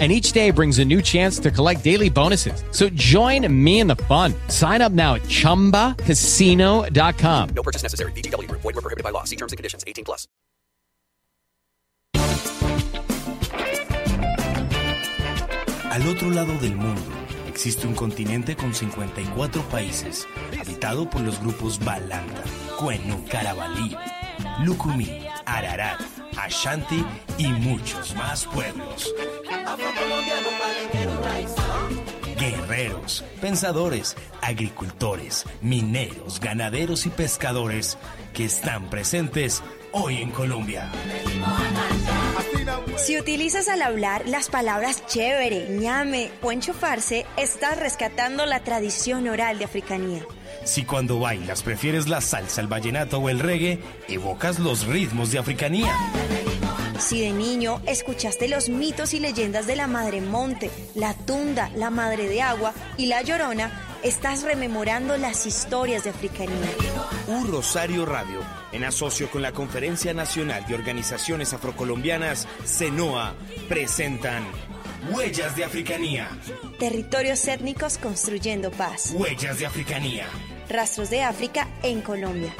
and each day brings a new chance to collect daily bonuses. So join me in the fun. Sign up now at ChumbaCasino.com. No purchase necessary. BGW. Void were prohibited by law. See terms and conditions. 18 plus. Al otro lado del mundo existe un continente con 54 países, habitado por los grupos Balanta, Cuenu, Carabalí, Lucumí, Ararat, Ashanti y muchos más pueblos. Guerreros, pensadores, agricultores, mineros, ganaderos y pescadores que están presentes hoy en Colombia. Si utilizas al hablar las palabras chévere, ñame o enchufarse, estás rescatando la tradición oral de africanía. Si cuando bailas prefieres la salsa, el vallenato o el reggae, evocas los ritmos de africanía. Si de niño escuchaste los mitos y leyendas de la Madre Monte, la Tunda, la Madre de Agua y la Llorona, estás rememorando las historias de africanía. Un Rosario Radio, en asocio con la Conferencia Nacional de Organizaciones Afrocolombianas, CENOA, presentan Huellas de Africanía. Territorios étnicos construyendo paz. Huellas de Africanía. Rastros de África en Colombia.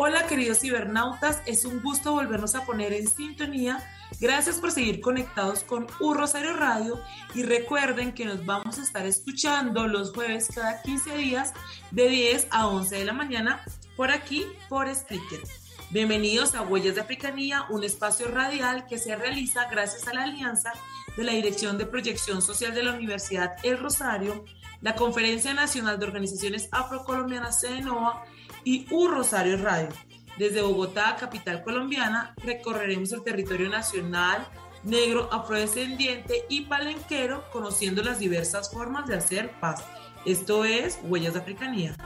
Hola queridos cibernautas, es un gusto volvernos a poner en sintonía. Gracias por seguir conectados con U Rosario Radio y recuerden que nos vamos a estar escuchando los jueves cada 15 días de 10 a 11 de la mañana por aquí, por Spreaker. Bienvenidos a Huellas de Africanía, un espacio radial que se realiza gracias a la alianza de la Dirección de Proyección Social de la Universidad El Rosario, la Conferencia Nacional de Organizaciones Afrocolombianas CENOA y U Rosario Radio. Desde Bogotá, capital colombiana, recorreremos el territorio nacional, negro, afrodescendiente y palenquero, conociendo las diversas formas de hacer paz. Esto es Huellas de Africanía.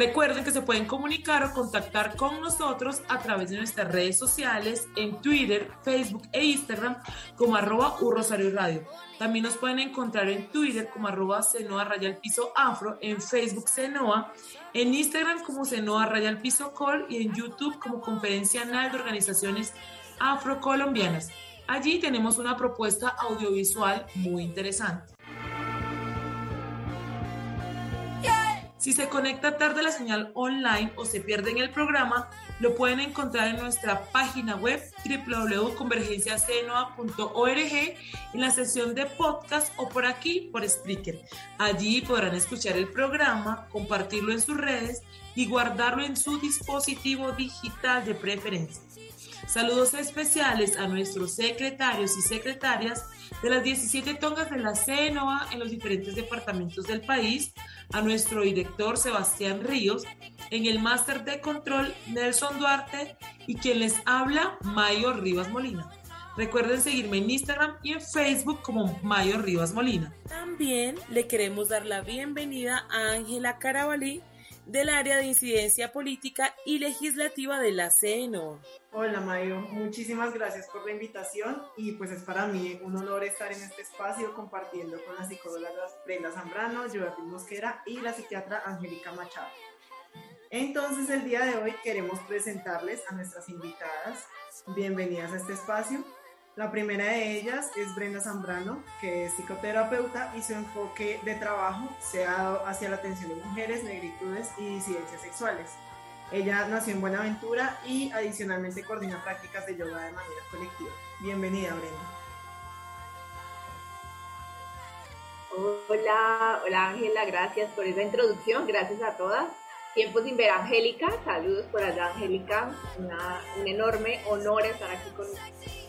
Recuerden que se pueden comunicar o contactar con nosotros a través de nuestras redes sociales en Twitter, Facebook e Instagram como arroba Rosario Radio. También nos pueden encontrar en Twitter como arroba Senoa Raya Piso Afro, en Facebook Senoa, en Instagram como Senoa Raya Piso Col y en YouTube como Conferencia Anual de Organizaciones Afrocolombianas. Allí tenemos una propuesta audiovisual muy interesante. Si se conecta tarde la señal online o se pierde en el programa, lo pueden encontrar en nuestra página web www.convergenciacenoa.org en la sección de podcast o por aquí por Spreaker. Allí podrán escuchar el programa, compartirlo en sus redes y guardarlo en su dispositivo digital de preferencia. Saludos especiales a nuestros secretarios y secretarias de las 17 tongas de la CENOA en los diferentes departamentos del país, a nuestro director Sebastián Ríos, en el máster de control Nelson Duarte y quien les habla, Mayo Rivas Molina. Recuerden seguirme en Instagram y en Facebook como Mayo Rivas Molina. También le queremos dar la bienvenida a Ángela Carabalí del área de incidencia política y legislativa de la CENO. Hola Mayo, muchísimas gracias por la invitación y pues es para mí un honor estar en este espacio compartiendo con las psicólogas Brenda Zambrano, Joaquín Mosquera y la psiquiatra Angélica Machado. Entonces el día de hoy queremos presentarles a nuestras invitadas. Bienvenidas a este espacio. La primera de ellas es Brenda Zambrano, que es psicoterapeuta y su enfoque de trabajo se ha dado hacia la atención de mujeres, negritudes y disidencias sexuales. Ella nació en Buenaventura y adicionalmente coordina prácticas de yoga de manera colectiva. Bienvenida, Brenda. Hola, hola Ángela, gracias por esa introducción, gracias a todas. Tiempo sin ver a Angélica, saludos por allá Angélica, un enorme honor estar aquí con ustedes.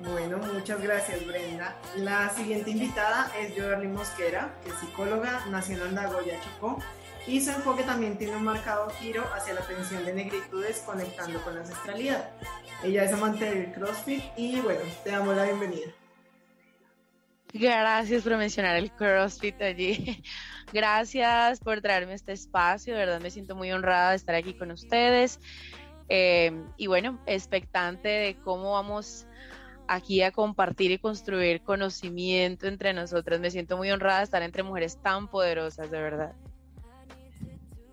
Bueno, muchas gracias Brenda. La siguiente invitada es Joerly Mosquera, que es psicóloga, nació en Nagoya, Chocó y su enfoque también tiene un marcado giro hacia la atención de negritudes conectando con la ancestralidad. Ella es amante del CrossFit y bueno, te damos la bienvenida. Gracias por mencionar el CrossFit allí. Gracias por traerme este espacio. De verdad me siento muy honrada de estar aquí con ustedes. Eh, y bueno, expectante de cómo vamos aquí a compartir y construir conocimiento entre nosotras. Me siento muy honrada de estar entre mujeres tan poderosas, de verdad.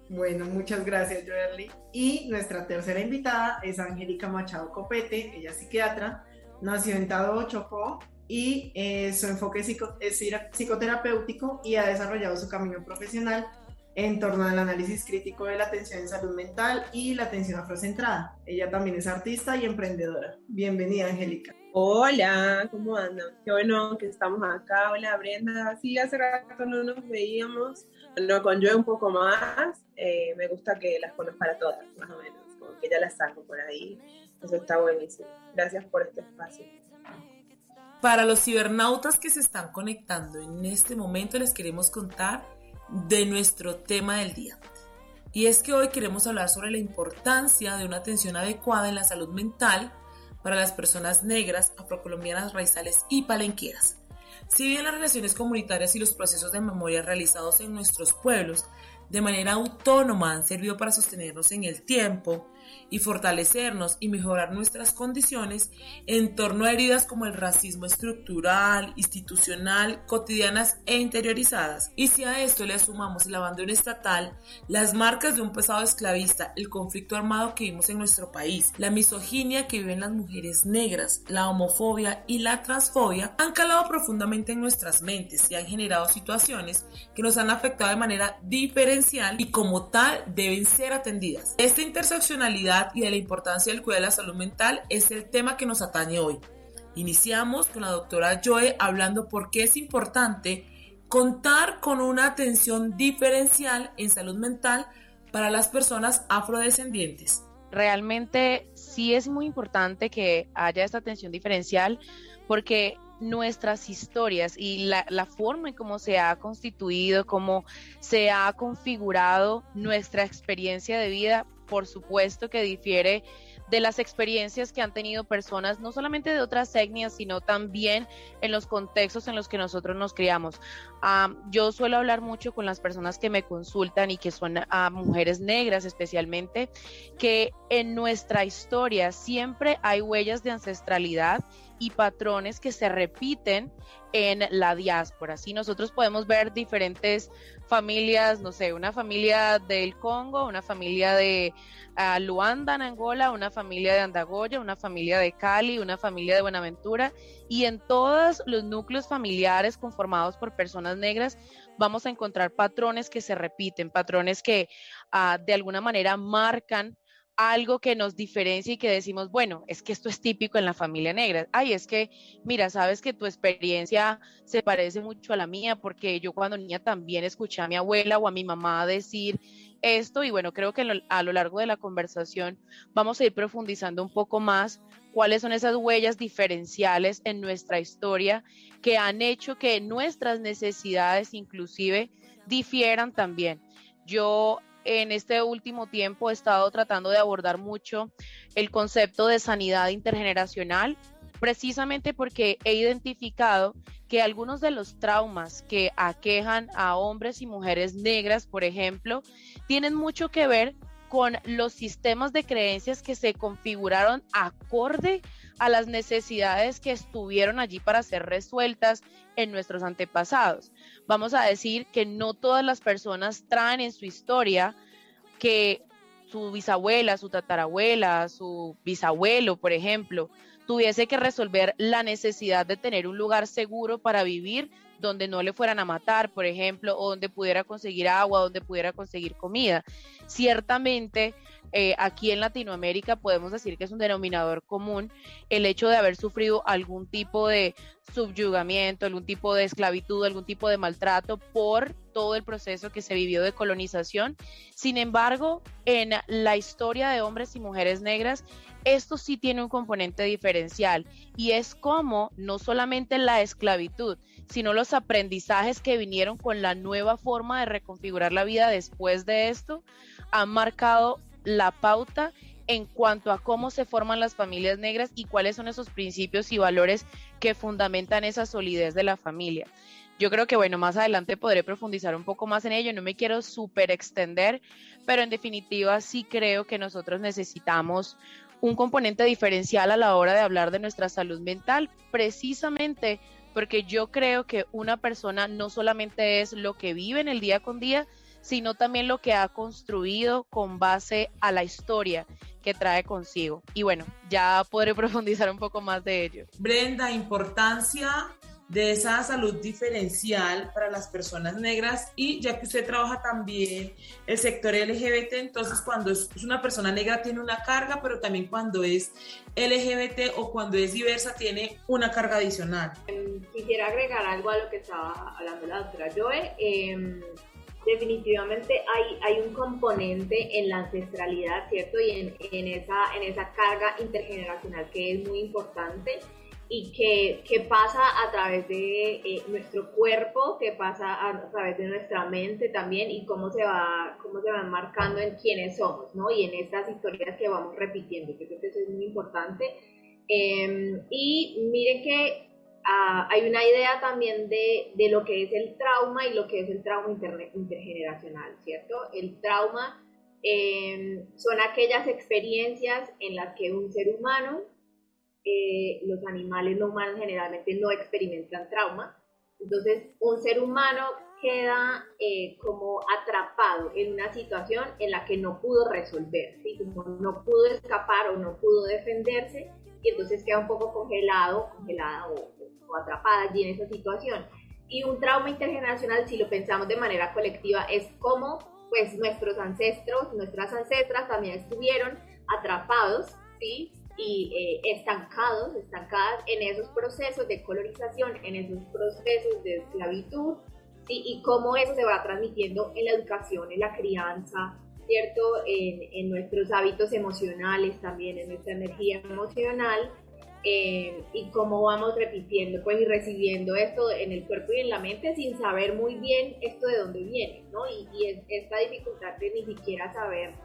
Bueno, muchas gracias, Joerly. Y nuestra tercera invitada es Angélica Machado Copete, ella es psiquiatra, nació en Tado, Chocó, y eh, su enfoque es psicoterapéutico y ha desarrollado su camino profesional en torno al análisis crítico de la atención en salud mental y la atención afrocentrada. Ella también es artista y emprendedora. Bienvenida, Angélica. Hola, ¿cómo andan? Qué bueno que estamos acá. Hola, Brenda. Sí, hace rato no nos veíamos. No, con yo un poco más. Eh, me gusta que las conozca a todas, más o menos. Como que ya las saco por ahí. Eso está buenísimo. Gracias por este espacio. Para los cibernautas que se están conectando en este momento les queremos contar de nuestro tema del día. Y es que hoy queremos hablar sobre la importancia de una atención adecuada en la salud mental para las personas negras, afrocolombianas, raizales y palenqueras. Si bien las relaciones comunitarias y los procesos de memoria realizados en nuestros pueblos de manera autónoma han servido para sostenernos en el tiempo, y fortalecernos y mejorar nuestras condiciones en torno a heridas como el racismo estructural, institucional, cotidianas e interiorizadas. Y si a esto le sumamos el abandono estatal, las marcas de un pasado esclavista, el conflicto armado que vimos en nuestro país, la misoginia que viven las mujeres negras, la homofobia y la transfobia han calado profundamente en nuestras mentes y han generado situaciones que nos han afectado de manera diferencial y como tal deben ser atendidas. Esta interseccionalidad y de la importancia del cuidado de la salud mental es el tema que nos atañe hoy. Iniciamos con la doctora Joe hablando por qué es importante contar con una atención diferencial en salud mental para las personas afrodescendientes. Realmente sí es muy importante que haya esta atención diferencial porque nuestras historias y la, la, forma en cómo se ha constituido, cómo se ha configurado nuestra experiencia de vida por supuesto que difiere de las experiencias que han tenido personas, no solamente de otras etnias, sino también en los contextos en los que nosotros nos criamos. yo suelo hablar mucho con las personas que me consultan y que son a mujeres negras especialmente, que en nuestra historia siempre hay huellas de ancestralidad y patrones que se repiten en la diáspora. Si nosotros podemos ver diferentes familias, no sé, una familia del Congo, una familia de uh, Luanda en Angola, una familia de Andagoya, una familia de Cali, una familia de Buenaventura, y en todos los núcleos familiares conformados por personas negras vamos a encontrar patrones que se repiten, patrones que uh, de alguna manera marcan algo que nos diferencia y que decimos, bueno, es que esto es típico en la familia negra. Ay, es que, mira, sabes que tu experiencia se parece mucho a la mía porque yo cuando niña también escuché a mi abuela o a mi mamá decir esto y bueno, creo que a lo largo de la conversación vamos a ir profundizando un poco más cuáles son esas huellas diferenciales en nuestra historia que han hecho que nuestras necesidades inclusive difieran también. Yo en este último tiempo he estado tratando de abordar mucho el concepto de sanidad intergeneracional, precisamente porque he identificado que algunos de los traumas que aquejan a hombres y mujeres negras, por ejemplo, tienen mucho que ver con los sistemas de creencias que se configuraron acorde a las necesidades que estuvieron allí para ser resueltas en nuestros antepasados. Vamos a decir que no todas las personas traen en su historia que su bisabuela, su tatarabuela, su bisabuelo, por ejemplo, tuviese que resolver la necesidad de tener un lugar seguro para vivir donde no le fueran a matar, por ejemplo, o donde pudiera conseguir agua, donde pudiera conseguir comida. Ciertamente, eh, aquí en Latinoamérica podemos decir que es un denominador común el hecho de haber sufrido algún tipo de subyugamiento, algún tipo de esclavitud, algún tipo de maltrato por todo el proceso que se vivió de colonización. Sin embargo, en la historia de hombres y mujeres negras, esto sí tiene un componente diferencial y es como no solamente la esclavitud, sino los aprendizajes que vinieron con la nueva forma de reconfigurar la vida después de esto, han marcado la pauta en cuanto a cómo se forman las familias negras y cuáles son esos principios y valores que fundamentan esa solidez de la familia. Yo creo que, bueno, más adelante podré profundizar un poco más en ello, no me quiero súper extender, pero en definitiva sí creo que nosotros necesitamos un componente diferencial a la hora de hablar de nuestra salud mental, precisamente porque yo creo que una persona no solamente es lo que vive en el día con día, sino también lo que ha construido con base a la historia que trae consigo. Y bueno, ya podré profundizar un poco más de ello. Brenda, importancia de esa salud diferencial para las personas negras y ya que usted trabaja también el sector LGBT, entonces cuando es una persona negra tiene una carga, pero también cuando es LGBT o cuando es diversa tiene una carga adicional. Em, quisiera agregar algo a lo que estaba hablando la doctora Joe. Eh, definitivamente hay, hay un componente en la ancestralidad, ¿cierto? Y en, en, esa, en esa carga intergeneracional que es muy importante y que, que pasa a través de eh, nuestro cuerpo, que pasa a, través de nuestra mente también y cómo se va cómo se van marcando en quiénes somos, ¿no? Y en estas historias que vamos repitiendo, yo creo que eso es muy importante. Em, y miren que ah, hay una idea también de, de, lo que es el trauma y lo que es el trauma intergeneracional, ¿cierto? El trauma eh, son aquellas experiencias en las que un ser humano eh, los animales no humanos generalmente no experimentan trauma. Entonces, un ser humano queda eh, como atrapado en una situación en la que no pudo resolver, como no pudo escapar o no pudo defenderse, y entonces queda un poco congelado, congelada o, o atrapada allí en esa situación. Y un trauma intergeneracional, si lo pensamos de manera colectiva, es como pues nuestros ancestros, nuestras ancestras también estuvieron atrapados, ¿sí? y eh, estancados, estancadas en esos procesos de colonización, en esos procesos de esclavitud, y cómo eso se va transmitiendo en la educación, en la crianza, ¿cierto? En, en nuestros hábitos emocionales también, en nuestra energía emocional, eh, y cómo vamos repitiendo pues, y recibiendo esto en el cuerpo y en la mente sin saber muy bien esto de dónde viene, ¿no? Y, esta dificultad de ni siquiera saber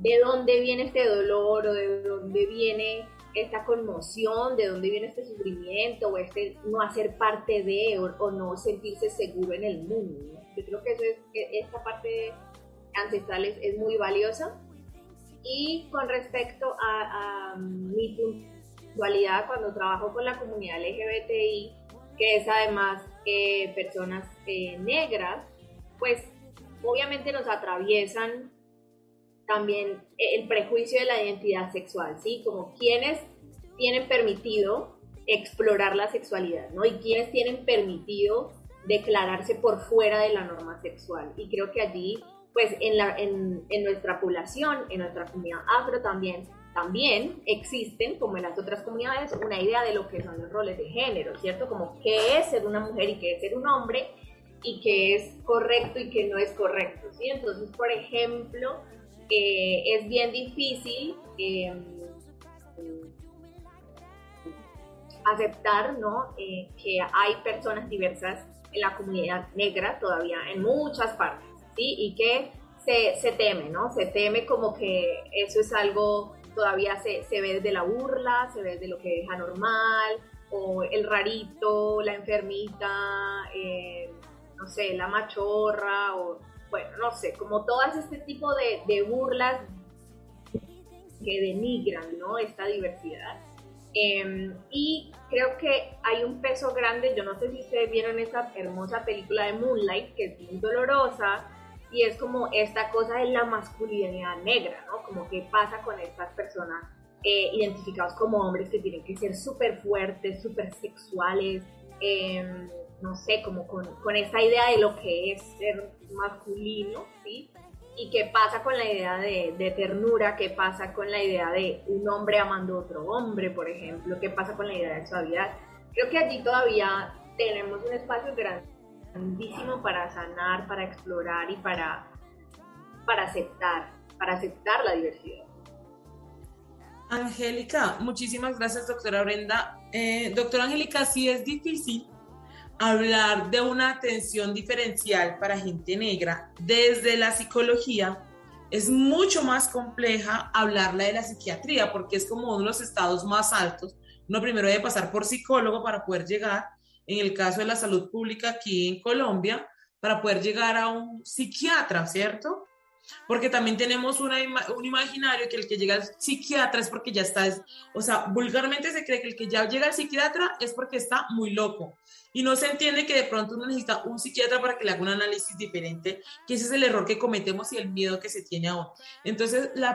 de dónde viene este dolor o de dónde viene esta conmoción, de dónde viene este sufrimiento o este no hacer parte de o, no sentirse seguro en el mundo. Yo creo que eso es, esta parte ancestral es, muy valiosa. Y con respecto a, mi cuando trabajo con la comunidad LGBTI, que es además eh, personas eh, negras, pues obviamente nos atraviesan también el prejuicio de la identidad sexual, ¿sí? Como quienes tienen permitido explorar la sexualidad, ¿no? Y quienes tienen permitido declararse por fuera de la norma sexual. Y creo que allí, pues en, la, en, en nuestra población, en nuestra comunidad afro también, también existen, como en las otras comunidades, una idea de lo que son los roles de género, ¿cierto? Como qué es ser una mujer y qué es ser un hombre, y qué es correcto y qué no es correcto, ¿sí? Entonces, por ejemplo, es bien difícil em, aceptar ¿no? Eh, que hay personas diversas en la comunidad negra todavía en muchas partes, ¿sí? Y que se, se teme, ¿no? Se teme como que eso es algo, todavía se, se ve desde la burla, se ve desde lo que es anormal, o el rarito, la enfermita, eh, no sé, la machorra, o bueno, no sé, como todas este tipo de, burlas que denigran, ¿no? Esta diversidad. Em, y creo que hay un peso grande, yo no sé si ustedes vieron esa hermosa película de Moonlight, que es muy dolorosa, y es como esta cosa de la masculinidad negra, ¿no? Como qué pasa con estas personas eh, identificados como hombres que tienen que ser súper fuertes, súper sexuales, eh, no sé, como con, con esta idea de lo que es ser masculino, ¿sí? Y qué pasa con la idea de, de, ternura, qué pasa con la idea de un hombre amando a otro hombre, por ejemplo, qué pasa con la idea de suavidad. Creo que allí todavía tenemos un espacio grandísimo para sanar, para explorar y para, para aceptar, para aceptar la diversidad. Angélica, muchísimas gracias, doctora Brenda. Eh, doctora Angélica, sí es difícil hablar de una atención diferencial para gente negra desde la psicología es mucho más compleja hablarla de la psiquiatría porque es como uno de los estados más altos. Uno primero debe pasar por psicólogo para poder llegar, en el caso de la salud pública aquí en Colombia, para poder llegar a un psiquiatra, ¿cierto? Porque también tenemos una un imaginario que el que llega al psiquiatra es porque ya está, o sea, vulgarmente se cree que el que ya llega al psiquiatra es porque está muy loco. Y no se entiende que de pronto uno necesita un psiquiatra para que le haga un análisis diferente, que ese es el error que cometemos y el miedo que se tiene aún. Entonces, la...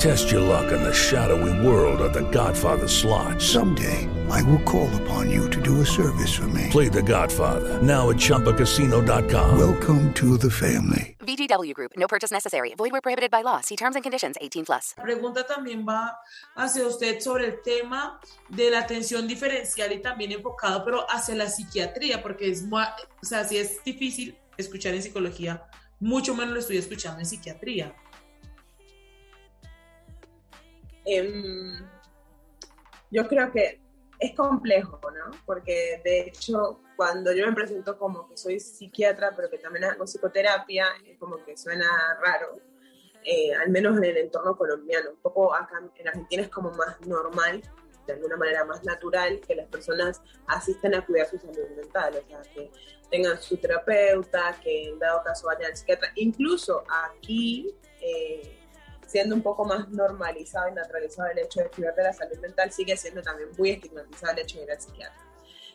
Test your luck in the shadowy world of The Godfather slot. Someday, I will call upon you to do a service for me. Play The Godfather now at ChumbaCasino.com. Welcome to the family. VGW Group. No purchase necessary. Void where prohibited by law. See terms and conditions. 18 plus. La pregunta también va hacia usted sobre el tema de la atención diferencial y también enfocado, pero hacia la psiquiatría, porque es, o sea, si es difícil escuchar en psicología, mucho menos lo estoy escuchando en psiquiatría. Eh, yo creo que es complejo, ¿no? Porque de hecho, cuando yo me presento como que soy psiquiatra, pero que también hago psicoterapia, como que suena raro, eh, al menos en el entorno colombiano. Un poco acá en Argentina es como más normal, de alguna manera más natural, que las personas asisten a cuidar su salud mental, o sea, que tengan su terapeuta, que en dado caso vayan al psiquiatra. Incluso aquí... Eh, siendo un poco más normalizado y naturalizado el hecho de cuidar de la salud mental, sigue siendo también muy estigmatizado el hecho de ir al psiquiatra.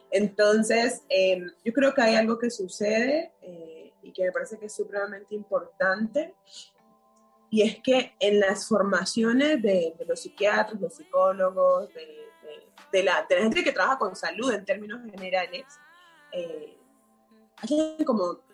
Entonces, em, yo creo que hay algo que sucede eh, y que me parece que es supremamente importante, y es que en las formaciones de, los psiquiatras, los psicólogos, de, la, gente que trabaja con salud en términos generales, eh, hay como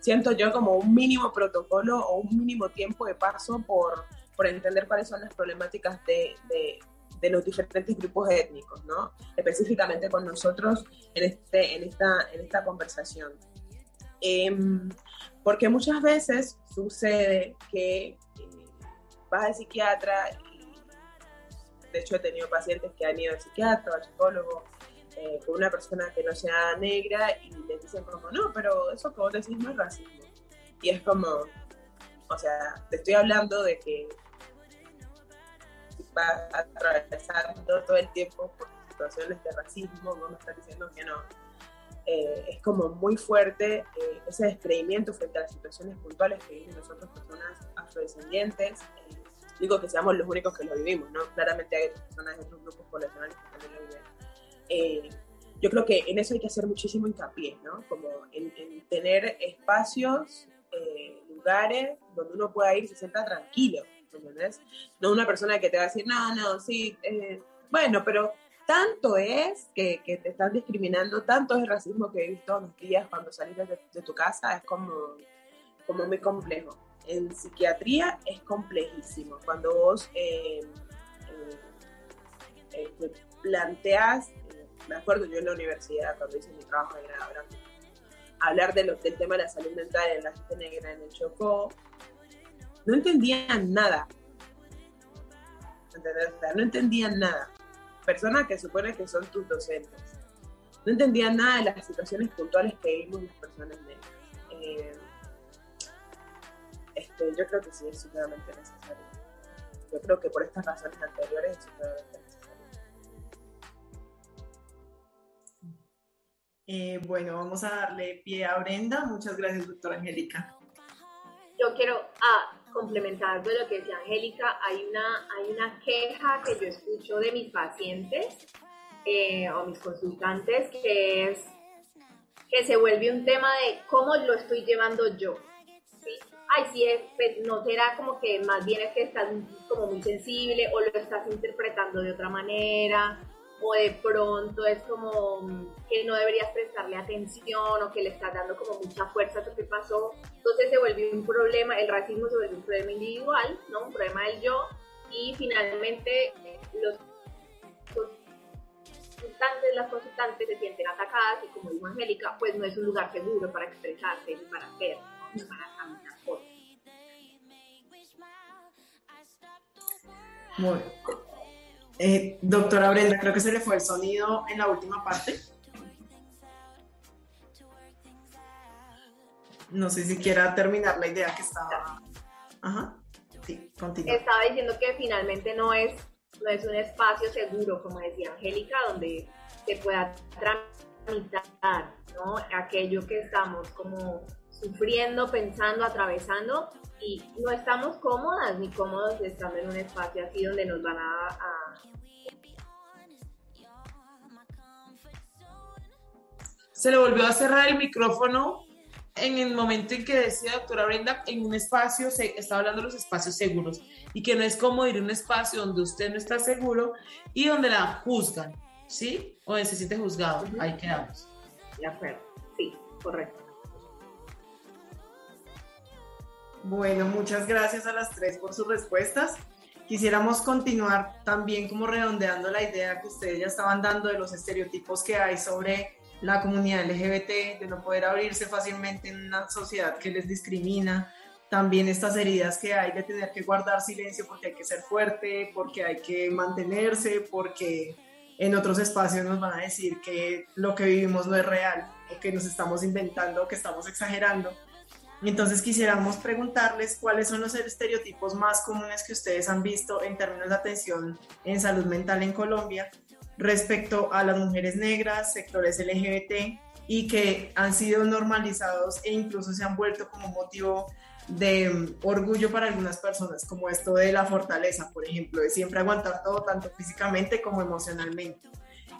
siento yo como un mínimo protocolo o un mínimo tiempo de paso por, por entender cuáles son las problemáticas de, de, los diferentes grupos étnicos, ¿no? Específicamente con nosotros en, este, en, esta, en esta conversación. Em, porque muchas veces sucede que eh, vas al psiquiatra y de hecho he tenido pacientes que han ido al psiquiatra, al psicólogo, eh, con una persona que no sea negra y les dicen como, no, pero eso que vos decís no es racismo. Y es como, o sea, te estoy hablando de que vas atravesando todo el tiempo por situaciones de racismo, no me estás diciendo que no. Eh, es como muy fuerte eh, ese descreimiento frente a las situaciones puntuales que viven nosotros, personas afrodescendientes. digo que seamos los únicos que lo vivimos, ¿no? Claramente hay otras personas de otros grupos poblacionales que también lo viven eh, yo creo que en eso hay que hacer muchísimo hincapié, ¿no? Como en, tener espacios, eh, lugares donde uno pueda ir y se sienta tranquilo, ¿entendés? No una persona que te va a decir, no, no, sí, eh, bueno, pero tanto es que, te están discriminando, tanto es el racismo que visto todos los días cuando salís de, tu casa, es como, como muy complejo. En psiquiatría es complejísimo. Cuando vos planteas me acuerdo yo en la universidad, cuando hice mi trabajo de grado, hablar de del tema de la salud mental en la gente negra en el Chocó, no entendían nada. No entendían nada. Personas que supone que son tus docentes. No entendían nada de las situaciones puntuales que vivimos las personas negras. Eh, este, yo creo que sí es supremamente necesario. Yo creo que por estas razones anteriores es supremamente necesario. Eh, bueno, vamos a darle pie a Brenda. Muchas gracias, doctora Angélica. Yo quiero ah, complementar de lo que decía Angélica. Hay una, hay una queja que yo escucho de mis pacientes eh, o mis consultantes, que es que se vuelve un tema de cómo lo estoy llevando yo. ¿sí? Ay, sí, es, pues, no será como que más bien es que estás como muy sensible o lo estás interpretando de otra manera o de pronto es como que no deberías prestarle atención o que le estás dando como mucha fuerza a lo que pasó. Entonces se vuelve un problema, el racismo se vuelve un problema individual, ¿no? Un problema del yo y finalmente los consultantes, las consultantes se sienten atacadas y como dijo Angélica, pues no es un lugar seguro para expresarse y para hacer, ¿no? para caminar cosas. Bueno. Eh, doctora Brenda, creo que se le fue el sonido en la última parte. No sé si quiera terminar la idea que estaba. Ajá. Sí, continúa. Estaba diciendo que finalmente no es, no es un espacio seguro, como decía Angélica, donde se pueda tramitar ¿no? aquello que estamos como sufriendo, pensando, atravesando y no estamos cómodas ni cómodos estando en un espacio así donde nos van a, a... Se le volvió a cerrar el micrófono en el momento en que decía doctora Brenda, en un espacio, se está hablando de los espacios seguros y que no es como ir a un espacio donde usted no está seguro y donde la juzgan, ¿sí? O donde se siente juzgado. Ahí quedamos. De acuerdo, sí, correcto. Bueno, muchas gracias a las tres por sus respuestas. Quisiéramos continuar también como redondeando la idea que ustedes ya estaban dando de los estereotipos que hay sobre la comunidad LGBT, de no poder abrirse fácilmente en una sociedad que les discrimina, también estas heridas que hay de tener que guardar silencio porque hay que ser fuerte, porque hay que mantenerse, porque en otros espacios nos van a decir que lo que vivimos no es real, o que nos estamos inventando, o que estamos exagerando. Entonces quisiéramos preguntarles cuáles son los estereotipos más comunes que ustedes han visto en términos de atención en salud mental en Colombia respecto a las mujeres negras, sectores LGBT y que han sido normalizados e incluso se han vuelto como motivo de mm, orgullo para algunas personas, como esto de la fortaleza, por ejemplo, de siempre aguantar todo, tanto físicamente como emocionalmente.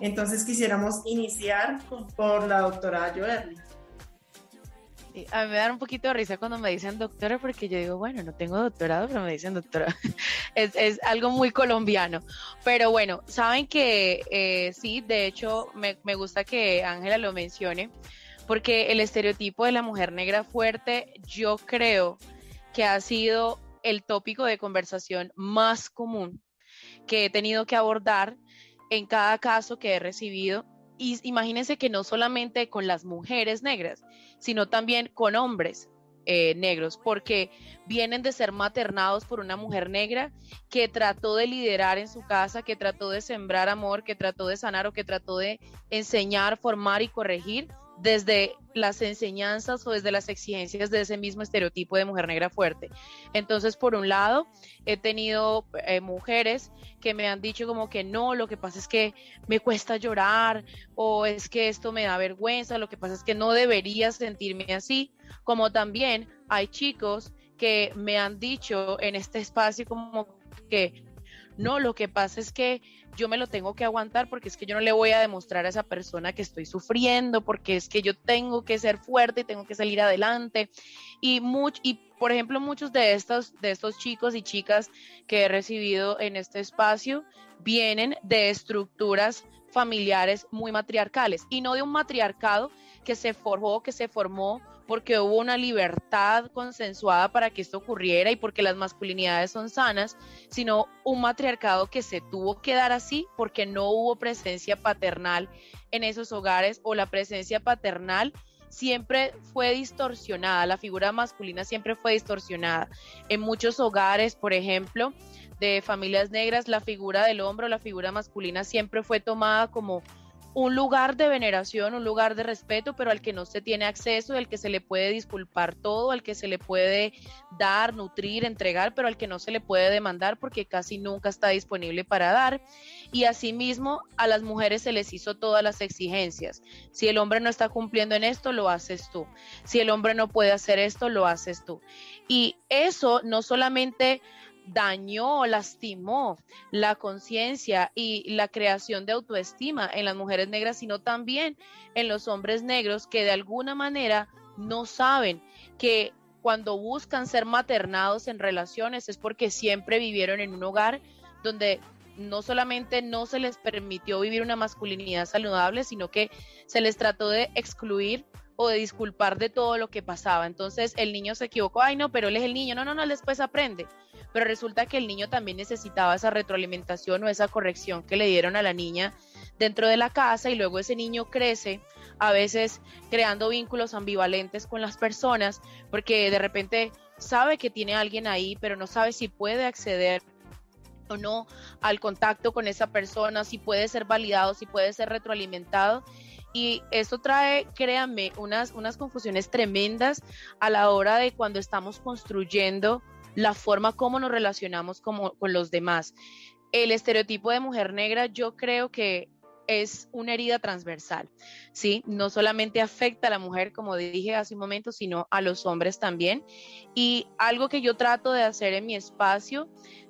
Entonces quisiéramos iniciar por la doctora Joerly. A mí me da un poquito de risa cuando me dicen doctora, porque yo digo, bueno, no tengo doctorado, pero me dicen doctora. es, es, algo muy colombiano. Pero bueno, saben que eh, sí, de hecho, me, me gusta que Ángela lo mencione, porque el estereotipo de la mujer negra fuerte, yo creo que ha sido el tópico de conversación más común que he tenido que abordar en cada caso que he recibido y imagínense que no solamente con las mujeres negras, sino también con hombres eh, negros, porque vienen de ser maternados por una mujer negra que trató de liderar en su casa, que trató de sembrar amor, que trató de sanar o que trató de enseñar, formar y corregir desde las enseñanzas o desde las exigencias de ese mismo estereotipo de mujer negra fuerte. Entonces, por un lado, he tenido eh, mujeres que me han dicho como que no, lo que pasa es que me cuesta llorar o es que esto me da vergüenza, lo que pasa es que no debería sentirme así, como también hay chicos que me han dicho en este espacio como que no, lo que pasa es que yo me lo tengo que aguantar porque es que yo no le voy a demostrar a esa persona que estoy sufriendo, porque es que yo tengo que ser fuerte y tengo que salir adelante. Y, y por ejemplo, muchos de estos, de estos chicos y chicas que he recibido en este espacio vienen de estructuras familiares muy matriarcales y no de un matriarcado que se forjó, que se formó porque hubo una libertad consensuada para que esto ocurriera y porque las masculinidades son sanas, sino un matriarcado que se tuvo que dar así porque no hubo presencia paternal en esos hogares o la presencia paternal siempre fue distorsionada, la figura masculina siempre fue distorsionada. En muchos hogares, por ejemplo, de familias negras, la figura del hombre la figura masculina siempre fue tomada como un lugar de veneración, un lugar de respeto, pero al que no se tiene acceso, al que se le puede disculpar todo, al que se le puede dar, nutrir, entregar, pero al que no se le puede demandar porque casi nunca está disponible para dar. Y asimismo, a las mujeres se les hizo todas las exigencias. Si el hombre no está cumpliendo en esto, lo haces tú. Si el hombre no puede hacer esto, lo haces tú. Y eso no solamente dañó, lastimó la conciencia y la creación de autoestima en las mujeres negras, sino también en los hombres negros que de alguna manera no saben que cuando buscan ser maternados en relaciones es porque siempre vivieron en un hogar donde no solamente no se les permitió vivir una masculinidad saludable, sino que se les trató de excluir o de disculpar de todo lo que pasaba. Entonces el niño se equivocó, ay no, pero él es el niño, no, no, no, después aprende. Pero resulta que el niño también necesitaba esa retroalimentación o esa corrección que le dieron a la niña dentro de la casa y luego ese niño crece a veces creando vínculos ambivalentes con las personas porque de repente sabe que tiene alguien ahí, pero no sabe si puede acceder o no al contacto con esa persona, si puede ser validado, si puede ser retroalimentado y esto trae, créanme, unas, unas confusiones tremendas a la hora de cuando estamos construyendo la forma como nos relacionamos como, con los demás. El estereotipo de mujer negra yo creo que es una herida transversal, ¿sí? No solamente afecta a la mujer, como dije hace un momento, sino a los hombres también. Y algo que yo trato de hacer en mi espacio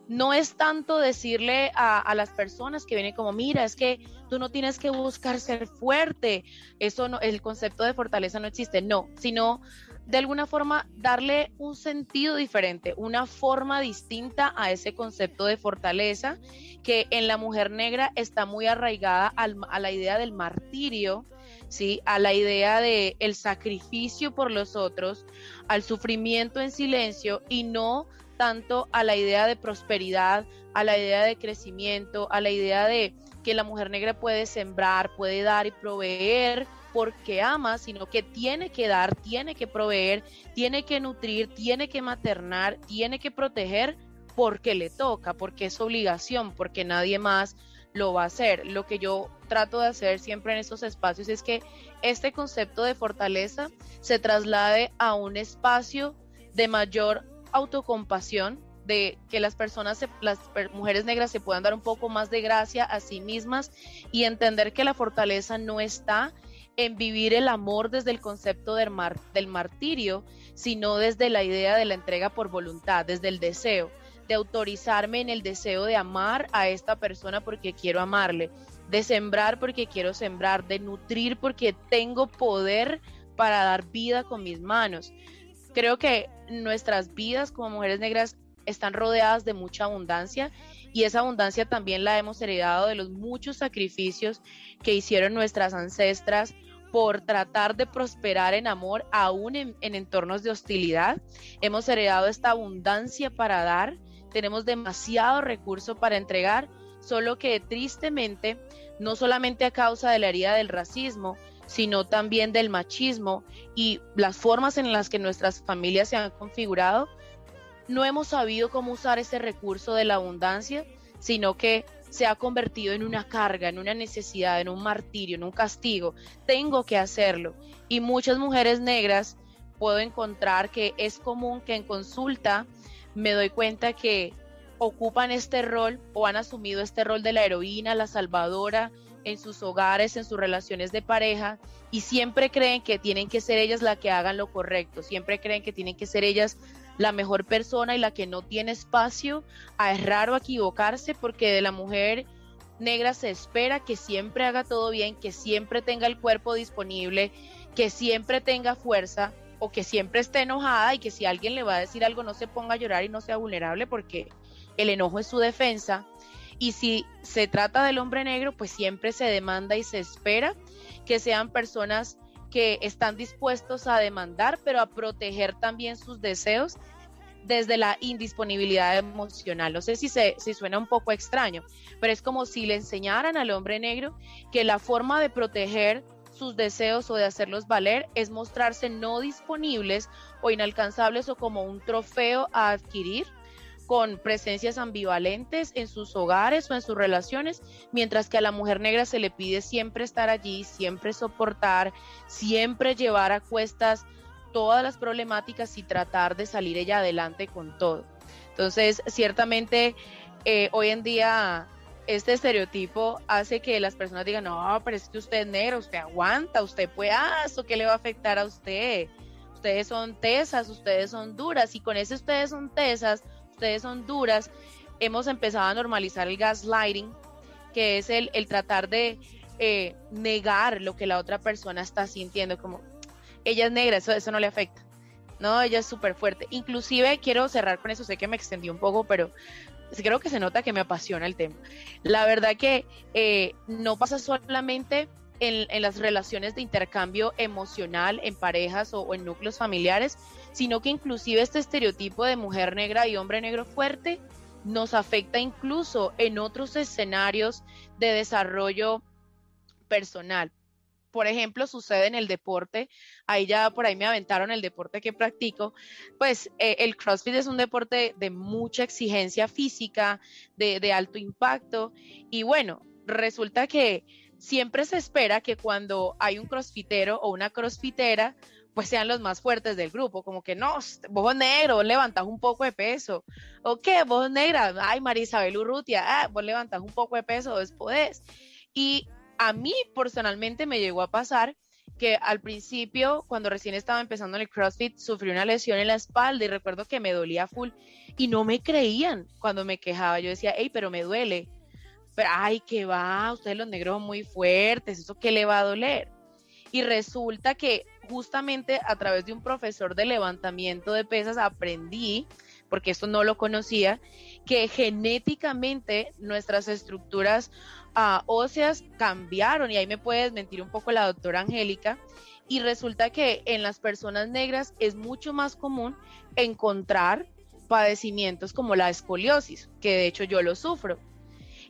no es tanto decirle a, las personas que vienen como, mira, es que tú no tienes que buscar ser fuerte, eso no, el concepto de fortaleza no existe, no, sino de alguna forma darle un sentido diferente, una forma distinta a ese concepto de fortaleza que en la mujer negra está muy arraigada a la idea del martirio, ¿sí? a la idea de el sacrificio por los otros, al sufrimiento en silencio y no tanto a la idea de prosperidad, a la idea de crecimiento, a la idea de que la mujer negra puede sembrar, puede dar y proveer porque ama, sino que tiene que dar, tiene que proveer, tiene que nutrir, tiene que maternar, tiene que proteger porque le toca, porque es obligación, porque nadie más lo va a hacer. Lo que yo trato de hacer siempre en estos espacios es que este concepto de fortaleza se traslade a un espacio de mayor autocompasión, de que las personas, las mujeres negras se puedan dar un poco más de gracia a sí mismas y entender que la fortaleza no está en vivir el amor desde el concepto del, del martirio, sino desde la idea de la entrega por voluntad, desde el deseo, de autorizarme en el deseo de amar a esta persona porque quiero amarle, de sembrar porque quiero sembrar, de nutrir porque tengo poder para dar vida con mis manos. Creo que nuestras vidas como mujeres negras están rodeadas de mucha abundancia y esa abundancia también la hemos heredado de los muchos sacrificios que hicieron nuestras ancestras por tratar de prosperar en amor aún en, entornos de hostilidad. Hemos heredado esta abundancia para dar, tenemos demasiado recurso para entregar, solo que tristemente, no solamente a causa de la herida del racismo, sino también del machismo y las formas en las que nuestras familias se han configurado, no hemos sabido cómo usar ese recurso de la abundancia, sino que se ha convertido en una carga, en una necesidad, en un martirio, en un castigo. Tengo que hacerlo. Y muchas mujeres negras puedo encontrar que es común que en consulta me doy cuenta que ocupan este rol o han asumido este rol de la heroína, la salvadora, en sus hogares, en sus relaciones de pareja y siempre creen que tienen que ser ellas la que hagan lo correcto, siempre creen que tienen que ser ellas la mejor persona y la que no tiene espacio a errar o a equivocarse porque de la mujer negra se espera que siempre haga todo bien, que siempre tenga el cuerpo disponible, que siempre tenga fuerza o que siempre esté enojada y que si alguien le va a decir algo no se ponga a llorar y no sea vulnerable porque el enojo es su defensa y si se trata del hombre negro, pues siempre se demanda y se espera que sean personas que están dispuestos a demandar, pero a proteger también sus deseos desde la indisponibilidad emocional. No sé si, se, si suena un poco extraño, pero es como si le enseñaran al hombre negro que la forma de proteger sus deseos o de hacerlos valer es mostrarse no disponibles o inalcanzables o como un trofeo a adquirir con presencias ambivalentes en sus hogares o en sus relaciones, mientras que a la mujer negra se le pide siempre estar allí, siempre soportar, siempre llevar a cuestas todas las problemáticas y tratar de salir ella adelante con todo. Entonces, ciertamente, eh, hoy en día este estereotipo hace que las personas digan, no, pero es que usted es negro, usted aguanta, usted puede, ah, ¿eso qué le va a afectar a usted? Ustedes son tesas, ustedes son duras, y con eso ustedes son tesas, ustedes son duras, hemos empezado a normalizar el gaslighting, que es el, el tratar de eh, negar lo que la otra persona está sintiendo, como ella es negra, eso, eso no le afecta. No, ella es súper fuerte. Inclusive quiero cerrar con eso, sé que me extendí un poco, pero creo que se nota que me apasiona el tema. La verdad que eh, no pasa solamente en, en, las relaciones de intercambio emocional en parejas o, en núcleos familiares, sino que inclusive este estereotipo de mujer negra y hombre negro fuerte nos afecta incluso en otros escenarios de desarrollo personal. Por ejemplo, sucede en el deporte, ahí ya por ahí me aventaron el deporte que practico, pues eh, el CrossFit es un deporte de mucha exigencia física, de, de alto impacto, y bueno, resulta que siempre se espera que cuando hay un crossfitero o una crossfitera, pues sean los más fuertes del grupo, como que no, vos negro, vos levantás un poco de peso, o qué, vos negra, ay Marisabel Urrutia, ah, vos levantás un poco de peso, vos podés. Y a mí personalmente me llegó a pasar que al principio, cuando recién estaba empezando en el CrossFit, sufrí una lesión en la espalda y recuerdo que me dolía full y no me creían cuando me quejaba. Yo decía, hey, pero me duele. Pero, ay, que va, ustedes los negros son muy fuertes, ¿eso qué le va a doler? Y resulta que justamente a través de un profesor de levantamiento de pesas aprendí, porque esto no lo conocía, que genéticamente nuestras estructuras uh, óseas cambiaron, y ahí me puedes mentir un poco la doctora Angélica, y resulta que en las personas negras es mucho más común encontrar padecimientos como la escoliosis, que de hecho yo lo sufro.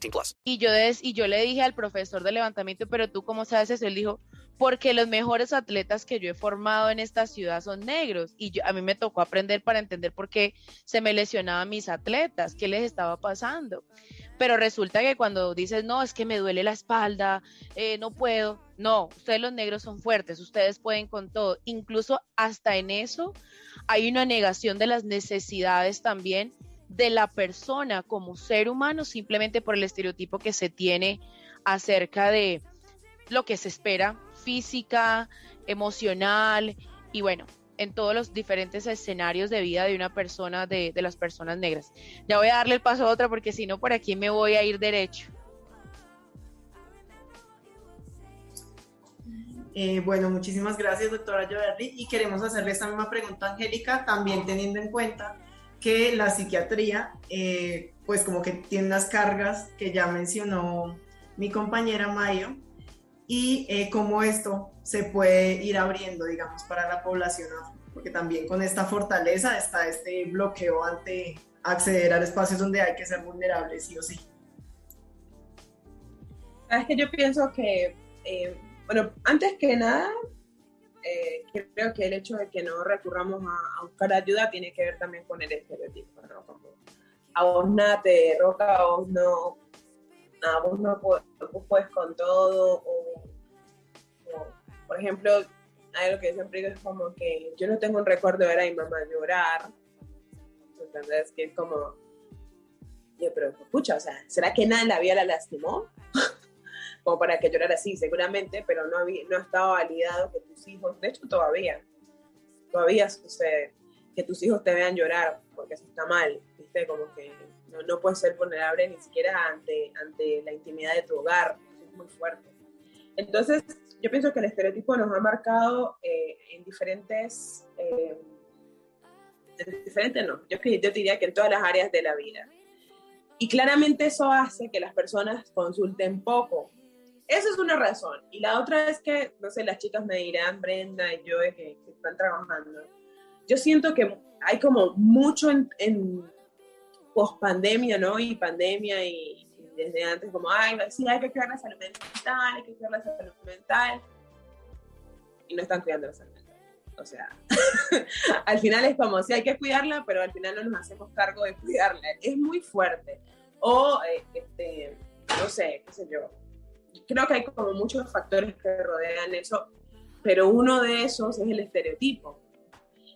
18 plus. Y yo, le dije al profesor de levantamiento, pero tú cómo sabes eso? Él dijo, porque los mejores atletas que yo he formado en esta ciudad son negros. Y a mí me tocó aprender para entender por qué se me lesionaban mis atletas, qué les estaba pasando. Pero resulta que cuando dices, no, es que me duele la espalda, eh, no puedo, no, ustedes los negros son fuertes, ustedes pueden con todo. Incluso hasta en eso hay una negación de las necesidades también de la persona como ser humano simplemente por el estereotipo que se tiene acerca de lo que se espera física, emocional y bueno, en todos los diferentes escenarios de vida de una persona, de, de, las personas negras. Ya voy a darle el paso a otra porque si no, por aquí me voy a ir derecho. Eh, bueno, muchísimas gracias, doctora Joverly. Y queremos hacerle esta misma pregunta Angélica, también teniendo en cuenta que la psiquiatría, eh, pues como que tiene unas cargas que ya mencionó mi compañera Mayo, y eh, cómo esto se puede ir abriendo, digamos, para la población porque también con esta fortaleza está este bloqueo ante acceder a espacios donde hay que ser vulnerables, sí o sí. Es que yo pienso que, eh, bueno, antes que nada, eh, creo que el hecho de que no recurramos a, a, buscar ayuda tiene que ver también con el estereotipo, ¿no? Como a vos nada te derroca, a vos no, a vos no puedes con todo, o, o, por ejemplo, hay algo que siempre digo es como que yo no tengo un recuerdo de ver a mi mamá llorar, ¿entendés? Que es como, yo, pero escucha, o sea, ¿será que nada en la vida la lastimó? como para que llorara así, seguramente, pero no, había, no estaba validado que tus hijos, de hecho todavía, todavía sucede, que tus hijos te vean llorar, porque eso está mal, ¿viste? Como que no, no puedes ser vulnerable ni siquiera ante, ante la intimidad de tu hogar, es muy fuerte. Entonces, yo pienso que el estereotipo nos ha marcado eh, en diferentes, eh, diferente no, yo, yo diría que en todas las áreas de la vida. Y claramente eso hace que las personas consulten poco. Esa es una razón. Y la otra es que, no sé, las chicas me dirán, Brenda y yo, que, que están trabajando. Yo siento que hay como mucho en, post pandemia, ¿no? Y pandemia y, y, desde antes, como, ay, sí, hay que cuidar la salud mental, hay que cuidar la salud mental. Y no están cuidando la salud mental. O sea, al final es como, sí, hay que cuidarla, pero al final no nos hacemos cargo de cuidarla. Es muy fuerte. O, eh, este, no sé, qué sé yo. Creo que hay como muchos factores que rodean eso, pero uno de esos es el estereotipo.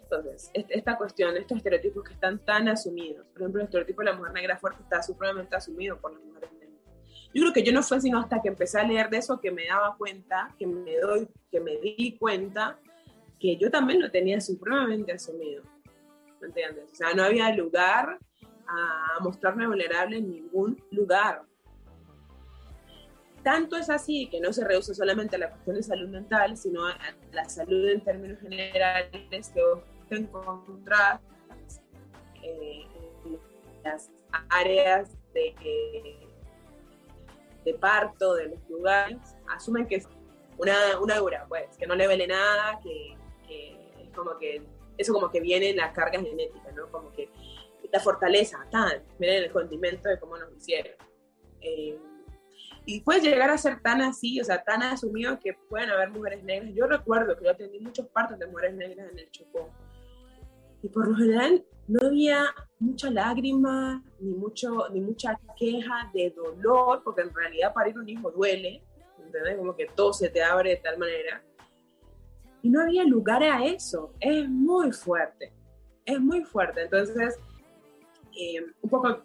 Entonces, esta cuestión, estos estereotipos que están tan asumidos, por ejemplo, el estereotipo de la mujer negra fuerte está supremamente asumido por las mujeres negras. Yo creo que yo no fue sino hasta que empecé a leer de eso que me daba cuenta, que me, doy, que me di cuenta que yo también lo tenía supremamente asumido. ¿Me entiendes? O sea, no había lugar a mostrarme vulnerable en ningún lugar. Tanto es así que no se reduce solamente a la cuestión de salud mental, sino a la salud en términos generales que vos te encontrás eh, en las áreas de, de parto, de los lugares, asumen que es una, una dura, pues, que no le vele nada, que, que es como que eso como que viene en las cargas genéticas, ¿no? Como que la fortaleza, tan, miren el condimento de cómo nos hicieron. Eh, y puede llegar a ser tan así, o sea, tan asumido que pueden haber mujeres negras. Yo recuerdo que yo atendí muchos partos de mujeres negras en el Chocó. Y por lo general no había mucha lágrima, ni, mucho, ni mucha queja de dolor, porque en realidad parir un hijo duele, ¿entendés? Como que todo se te abre de tal manera. Y no había lugar a eso. Es muy fuerte. Es muy fuerte. Entonces, eh, un poco,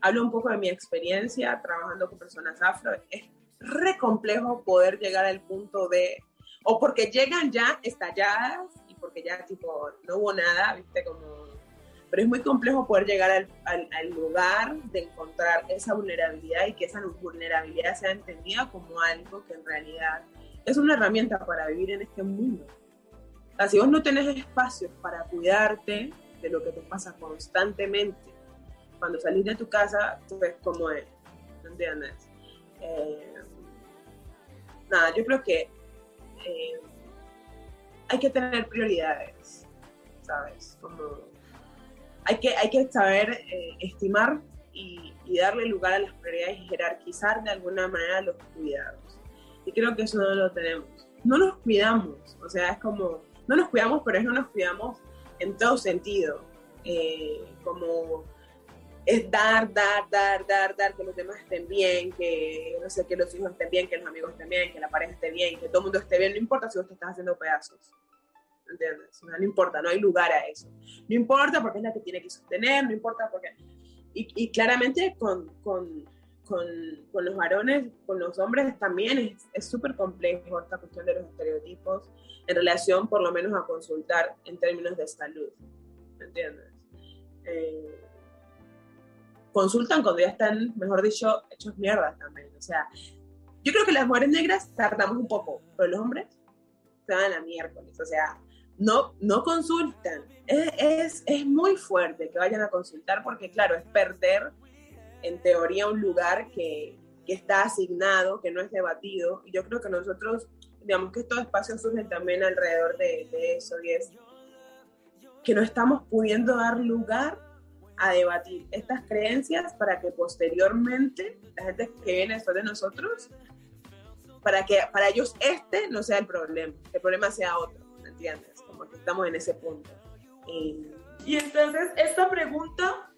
hablo un poco de mi experiencia trabajando con personas afro. Es re complejo poder llegar al punto de, o porque llegan ya estalladas y porque ya tipo no hubo nada, viste, como... Pero es muy complejo poder llegar al, lugar de encontrar esa vulnerabilidad y que esa vulnerabilidad sea entendida como algo que en realidad es una herramienta para vivir en este mundo. O sea, si vos no tenés espacios para cuidarte de lo que te pasa constantemente, cuando salís de tu casa, tú ves cómo es, ¿entiendes? Eh, nada, yo creo que eh, hay que tener prioridades, ¿sabes? Como hay que, hay que saber eh, estimar y, darle lugar a las prioridades y jerarquizar de alguna manera los cuidados. Y creo que eso no lo tenemos. No nos cuidamos, o sea, es como, no nos cuidamos, pero es no nos cuidamos en todo sentido. como es dar, dar, dar, dar, dar, que los demás estén bien, que no sé, que los hijos estén bien, que los amigos estén bien, que la pareja esté bien, que todo el mundo esté bien, no importa si vos te estás haciendo pedazos. ¿Entiendes? No, importa, no hay lugar a eso. No importa porque es la que tiene que sostener, no importa porque... Y, y claramente con, con, con, con, los varones, con los hombres también es súper complejo esta cuestión de los estereotipos en relación por lo menos a consultar en términos de salud. ¿Entiendes? Eh, consultan cuando ya están, mejor dicho, hechos mierdas también. O sea, yo creo que las mujeres negras tardamos un poco, pero los hombres se van a miércoles. O sea, no, no consultan. Es, es, muy fuerte que vayan a consultar porque, claro, es perder en teoría un lugar que, que está asignado, que no es debatido. Y yo creo que nosotros, digamos que estos espacios surgen también alrededor de, de eso y es que no estamos pudiendo dar lugar a debatir estas creencias para que posteriormente la gente que viene después de nosotros, para que para ellos este no sea el problema, el problema sea otro, ¿me entiendes? Como que estamos en ese punto. Y, y entonces esta pregunta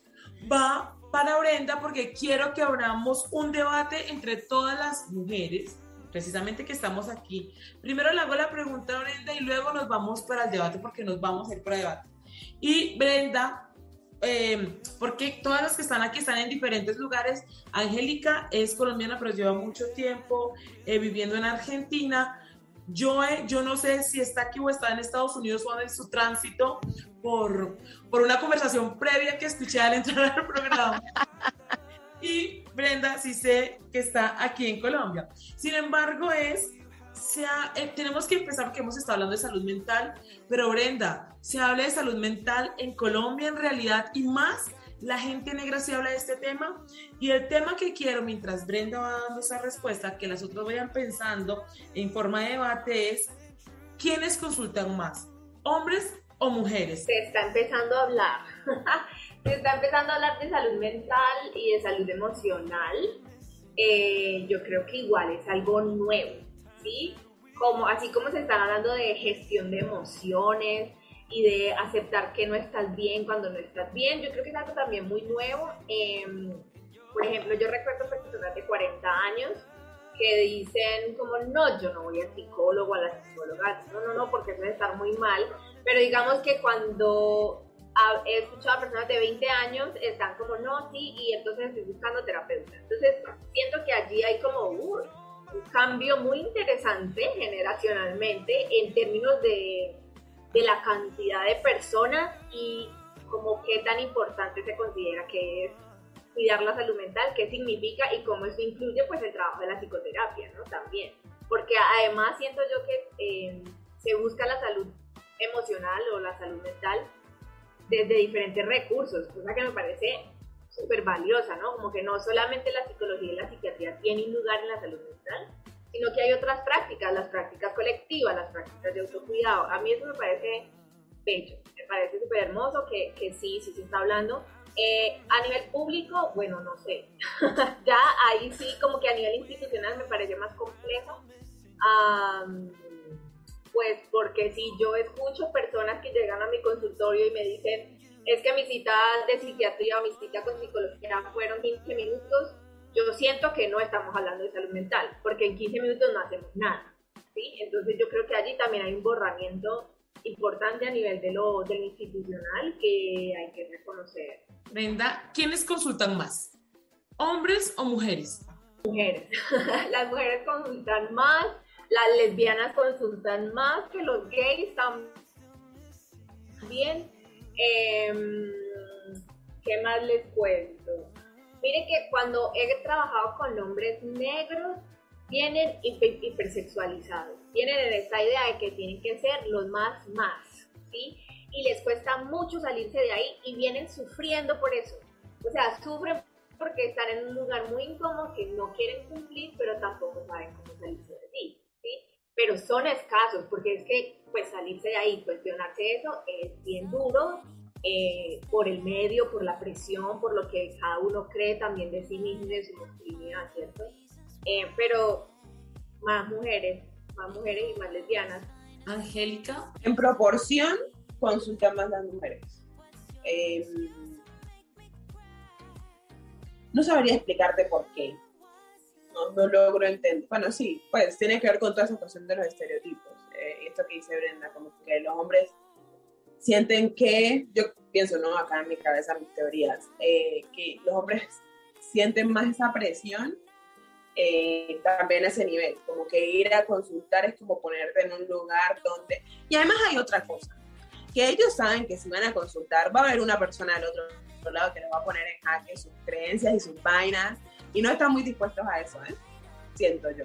va para Brenda porque quiero que abramos un debate entre todas las mujeres, precisamente que estamos aquí. Primero le hago la pregunta a Brenda y luego nos vamos para el debate porque nos vamos a ir para el debate. Y Brenda, eh, porque todas las que están aquí están en diferentes lugares. Angélica es colombiana, pero lleva mucho tiempo eh, viviendo en Argentina. Yo, eh, yo no sé si está aquí o está en Estados Unidos o en su tránsito por, por una conversación previa que escuché al entrar al programa. Y Brenda sí sé que está aquí en Colombia. Sin embargo, es se ha- eh, tenemos que empezar porque hemos estado hablando de salud mental, pero Brenda, se habla de salud mental en Colombia en realidad y más la gente negra se habla de este tema y el tema que quiero mientras Brenda va dando esa respuesta, que las otras vayan pensando en forma de debate es ¿quiénes consultan más? ¿Hombres o mujeres? Se está empezando a hablar. Se está empezando a hablar de salud mental y de salud emocional. Eh, yo creo que igual es algo nuevo, ¿sí? Como, así como se están hablando de gestión de emociones y de aceptar que no estás bien cuando no estás bien, yo creo que es algo también muy nuevo. Em, por ejemplo, yo recuerdo personas de 40 años que dicen como, no, yo no voy al psicólogo, a la psicóloga, no, no, no, porque eso debe estar muy mal, pero digamos que cuando he escuchado a personas de 20 años, están como, no, sí, y entonces estoy buscando terapeuta. Entonces, siento que allí hay como uh, un cambio muy interesante generacionalmente en términos de, de la cantidad de personas y como qué tan importante se considera que es cuidar la salud mental, qué significa y cómo eso incluye pues el trabajo de la psicoterapia, ¿no? También. Porque además siento yo que eh, se busca la salud emocional o la salud mental desde diferentes recursos, cosa que me parece súper valiosa, ¿no? Como que no solamente la psicología y la psiquiatría tienen lugar en la salud mental, sino que hay otras prácticas, las prácticas colectivas, las prácticas de autocuidado. A mí eso me parece bello, me parece súper hermoso que, que sí, sí se está hablando. Eh, a nivel público, bueno, no sé, ya ahí sí como que a nivel institucional me parece más complejo. Am, pues porque si yo escucho personas que llegan a mi consultorio y me dicen, es que mi cita de psiquiatría o mi cita con psicología fueron 15 minutos, yo siento que no estamos hablando de salud mental, porque en 15 minutos no hacemos nada. ¿sí? Entonces yo creo que allí también hay un borramiento importante a nivel de lo, de lo institucional que hay que reconocer. Brenda, ¿quiénes consultan más? ¿Hombres o mujeres? Mujeres. Las mujeres consultan más, las lesbianas consultan más que los gays también. Em, ¿Qué más les cuento? Miren que cuando he trabajado con hombres negros, vienen hiper- hipersexualizados. Vienen en esta idea de que tienen que ser los más más, ¿sí? Y les cuesta mucho salirse de ahí y vienen sufriendo por eso. O sea, sufren porque están en un lugar muy incómodo que no quieren cumplir, pero tampoco saben cómo salirse. Pero son escasos, porque es que, pues, salirse de ahí, cuestionarse eso, es bien duro, eh, por el medio, por la presión, por lo que cada uno cree también de sí mismo y de su masculinidad, ¿cierto? Eh, pero más mujeres, más mujeres y más lesbianas. Angélica. En proporción, consultan más las mujeres. Eh, no sabría explicarte por qué. No, no logro entender. Bueno, sí, pues tiene que ver con toda esa cuestión de los estereotipos. Eh, esto que dice Brenda, como que los hombres sienten que, yo pienso, ¿no? Acá en mi cabeza, mis teorías, eh, que los hombres sienten más esa presión eh, también a ese nivel, como que ir a consultar es como ponerte en un lugar donde... Y además hay otra cosa, que ellos saben que si van a consultar va a haber una persona del otro, lado que les va a poner en jaque sus creencias y sus vainas y no están muy dispuestos a eso, ¿eh? Siento yo.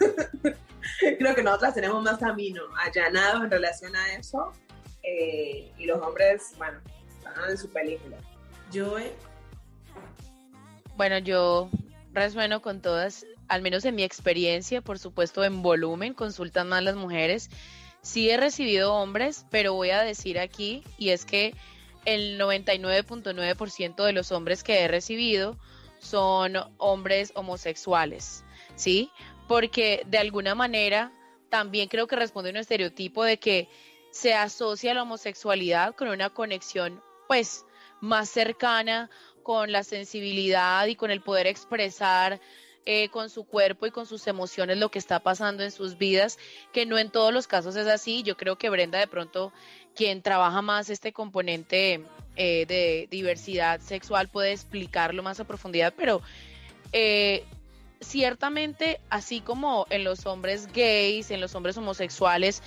Creo que nosotras tenemos más camino allanado en relación a eso eh, y los hombres, bueno, están en su película. Yo, Bueno, yo resueno con todas, al menos en mi experiencia, por supuesto en volumen, consultan más las mujeres. Sí he recibido hombres, pero voy a decir aquí, y es que el 99.9% de los hombres que he recibido son hombres homosexuales, ¿sí? Porque de alguna manera también creo que responde a un estereotipo de que se asocia la homosexualidad con una conexión, pues, más cercana con la sensibilidad y con el poder expresar eh, con su cuerpo y con sus emociones lo que está pasando en sus vidas, que no en todos los casos es así. Yo creo que Brenda de pronto, quien trabaja más este componente eh, de diversidad sexual, puede explicarlo más a profundidad, pero eh, ciertamente, así como en los hombres gays, en los hombres homosexuales,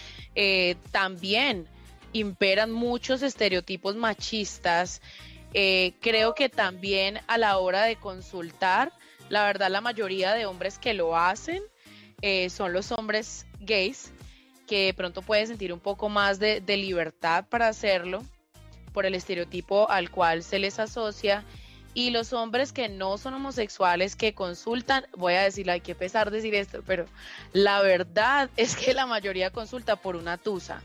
también imperan muchos estereotipos machistas. Creo que también a la hora de consultar, la verdad la mayoría de hombres que lo hacen eh, son los hombres gays, que de pronto pueden sentir un poco más de, libertad para hacerlo por el estereotipo al cual se les asocia y los hombres que no son homosexuales que consultan, voy a decir, hay que pesar decir esto, pero la verdad es que la mayoría consulta por una tusa.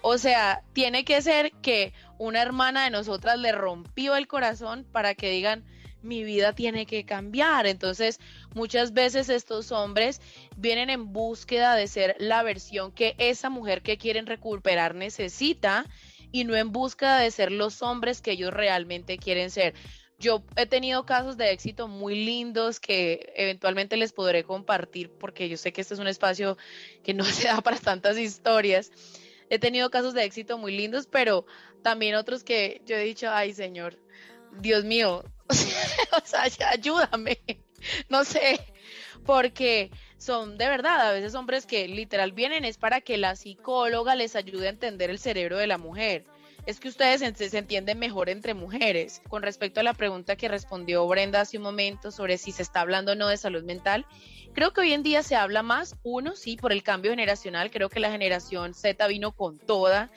O sea, tiene que ser que una hermana de nosotras le rompió el corazón para que digan, mi vida tiene que cambiar. Entonces, muchas veces estos hombres vienen en búsqueda de ser la versión que esa mujer que quieren recuperar necesita y no en búsqueda de ser los hombres que ellos realmente quieren ser. Yo he tenido casos de éxito muy lindos que eventualmente les podré compartir porque yo sé que este es un espacio que no se da para tantas historias. He tenido casos de éxito muy lindos, pero también otros que yo he dicho, ay Señor, Dios mío, o sea, ayúdame, no sé, porque son de verdad, a veces hombres que literal vienen es para que la psicóloga les ayude a entender el cerebro de la mujer. Es que ustedes se, entienden mejor entre mujeres. Con respecto a la pregunta que respondió Brenda hace un momento sobre si se está hablando o no de salud mental, creo que hoy en día se habla más, uno, sí, por el cambio generacional, creo que la generación Z vino con toda,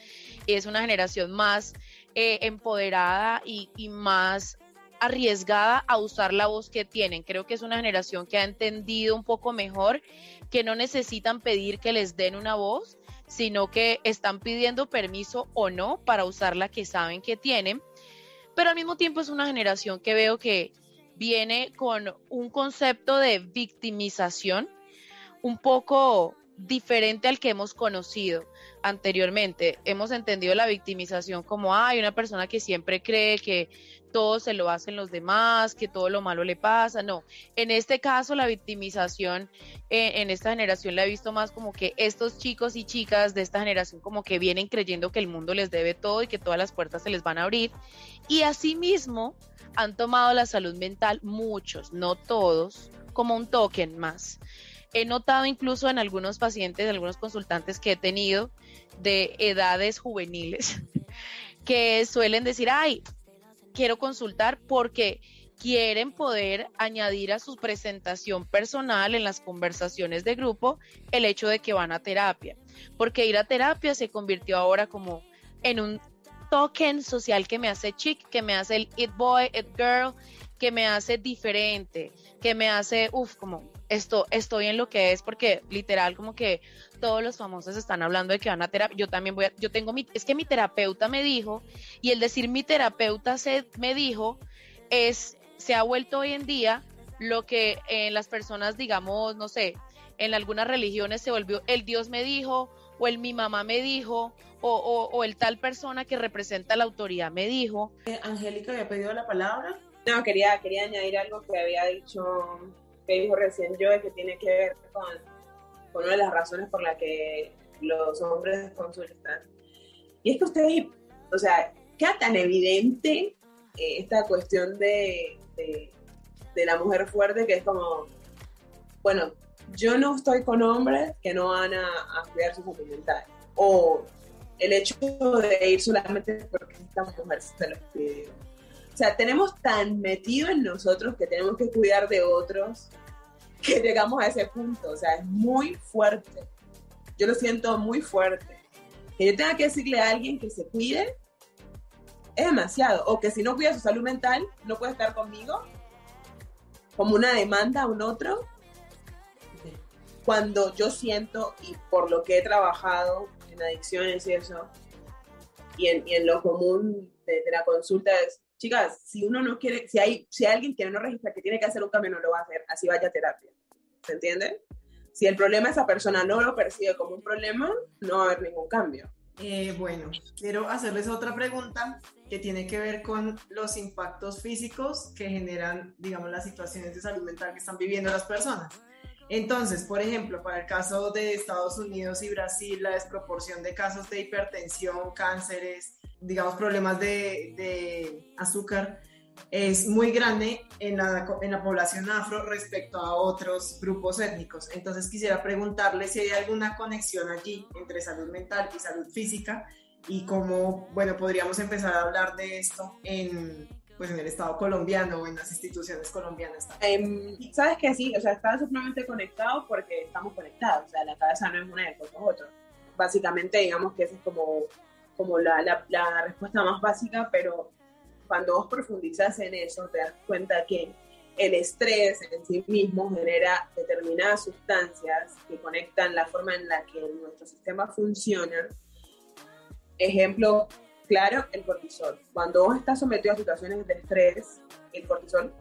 es una generación más eh, empoderada y más arriesgada a usar la voz que tienen. Creo que es una generación que ha entendido un poco mejor que no necesitan pedir que les den una voz, sino que están pidiendo permiso o no para usar la que saben que tienen. Pero al mismo tiempo es una generación que veo que viene con un concepto de victimización un poco diferente al que hemos conocido anteriormente. Hemos entendido la victimización como hay una persona que siempre cree que todo se lo hacen los demás, que todo lo malo le pasa. No, en este caso la victimización eh, en esta generación la he visto más como que estos chicos y chicas de esta generación como que vienen creyendo que el mundo les debe todo y que todas las puertas se les van a abrir. Y asimismo han tomado la salud mental muchos, no todos, como un token más he notado incluso en algunos pacientes, algunos consultantes que he tenido de edades juveniles, que suelen decir, ay, quiero consultar porque quieren poder añadir a su presentación personal en las conversaciones de grupo el hecho de que van a terapia, porque ir a terapia se convirtió ahora como en un token social que me hace chic, que me hace el it boy, it girl, que me hace diferente, que me hace, uff, como esto, estoy en lo que es, porque literal como que todos los famosos están hablando de que van a terapia, yo también voy a, yo tengo mi, es que mi terapeuta me dijo, y el decir mi terapeuta se, me dijo, es, se ha vuelto hoy en día lo que en las personas, digamos, no sé, en algunas religiones se volvió el Dios me dijo, o el mi mamá me dijo, o, o, el tal persona que representa la autoridad me dijo. Eh, Angélica había pedido la palabra. No, quería, quería añadir algo que había dicho, que dijo recién yo, que tiene que ver con, con una de las razones por las que los hombres consultan. Y es que ustedes, o sea, queda tan evidente eh, esta cuestión de, de, de, la mujer fuerte que es como, bueno, yo no estoy con hombres que no van a, a cuidar su salud mental. O el hecho de ir solamente porque estamos mujer se los pide o sea, tenemos tan metido en nosotros que tenemos que cuidar de otros que llegamos a ese punto. O sea, es muy fuerte. Yo lo siento muy fuerte. Que yo tenga que decirle a alguien que se cuide es demasiado. O que si no cuida su salud mental, no puede estar conmigo. Como una demanda a un otro. Cuando yo siento, y por lo que he trabajado en adicciones y eso, y en, y en lo común de, de la consulta es, chicas, si uno no quiere, si hay, si hay alguien que no registra que tiene que hacer un cambio, no lo va a hacer, así vaya a terapia. ¿Se entiende? Si el problema esa persona no lo percibe como un problema, no va a haber ningún cambio. Eh, bueno, quiero hacerles otra pregunta que tiene que ver con los impactos físicos que generan, digamos, las situaciones de salud mental que están viviendo las personas. Entonces, por ejemplo, para el caso de Estados Unidos y Brasil, la desproporción de casos de hipertensión, cánceres, digamos, problemas de, de azúcar es muy grande en la, en la, población afro respecto a otros grupos étnicos. Entonces quisiera preguntarle si hay alguna conexión allí entre salud mental y salud física y cómo, bueno, podríamos empezar a hablar de esto en, pues en el Estado colombiano o en las instituciones colombianas. Eh, Sabes que sí, o sea, está supremamente conectado porque estamos conectados, o sea, la cabeza no es una es otro. Básicamente, digamos que es como, como la, la, la respuesta más básica, pero cuando vos profundizas en eso, te das cuenta que el estrés en sí mismo genera determinadas sustancias que conectan la forma en la que nuestro sistema funciona. Ejemplo claro, el cortisol. Cuando vos estás sometido a situaciones de estrés, el cortisol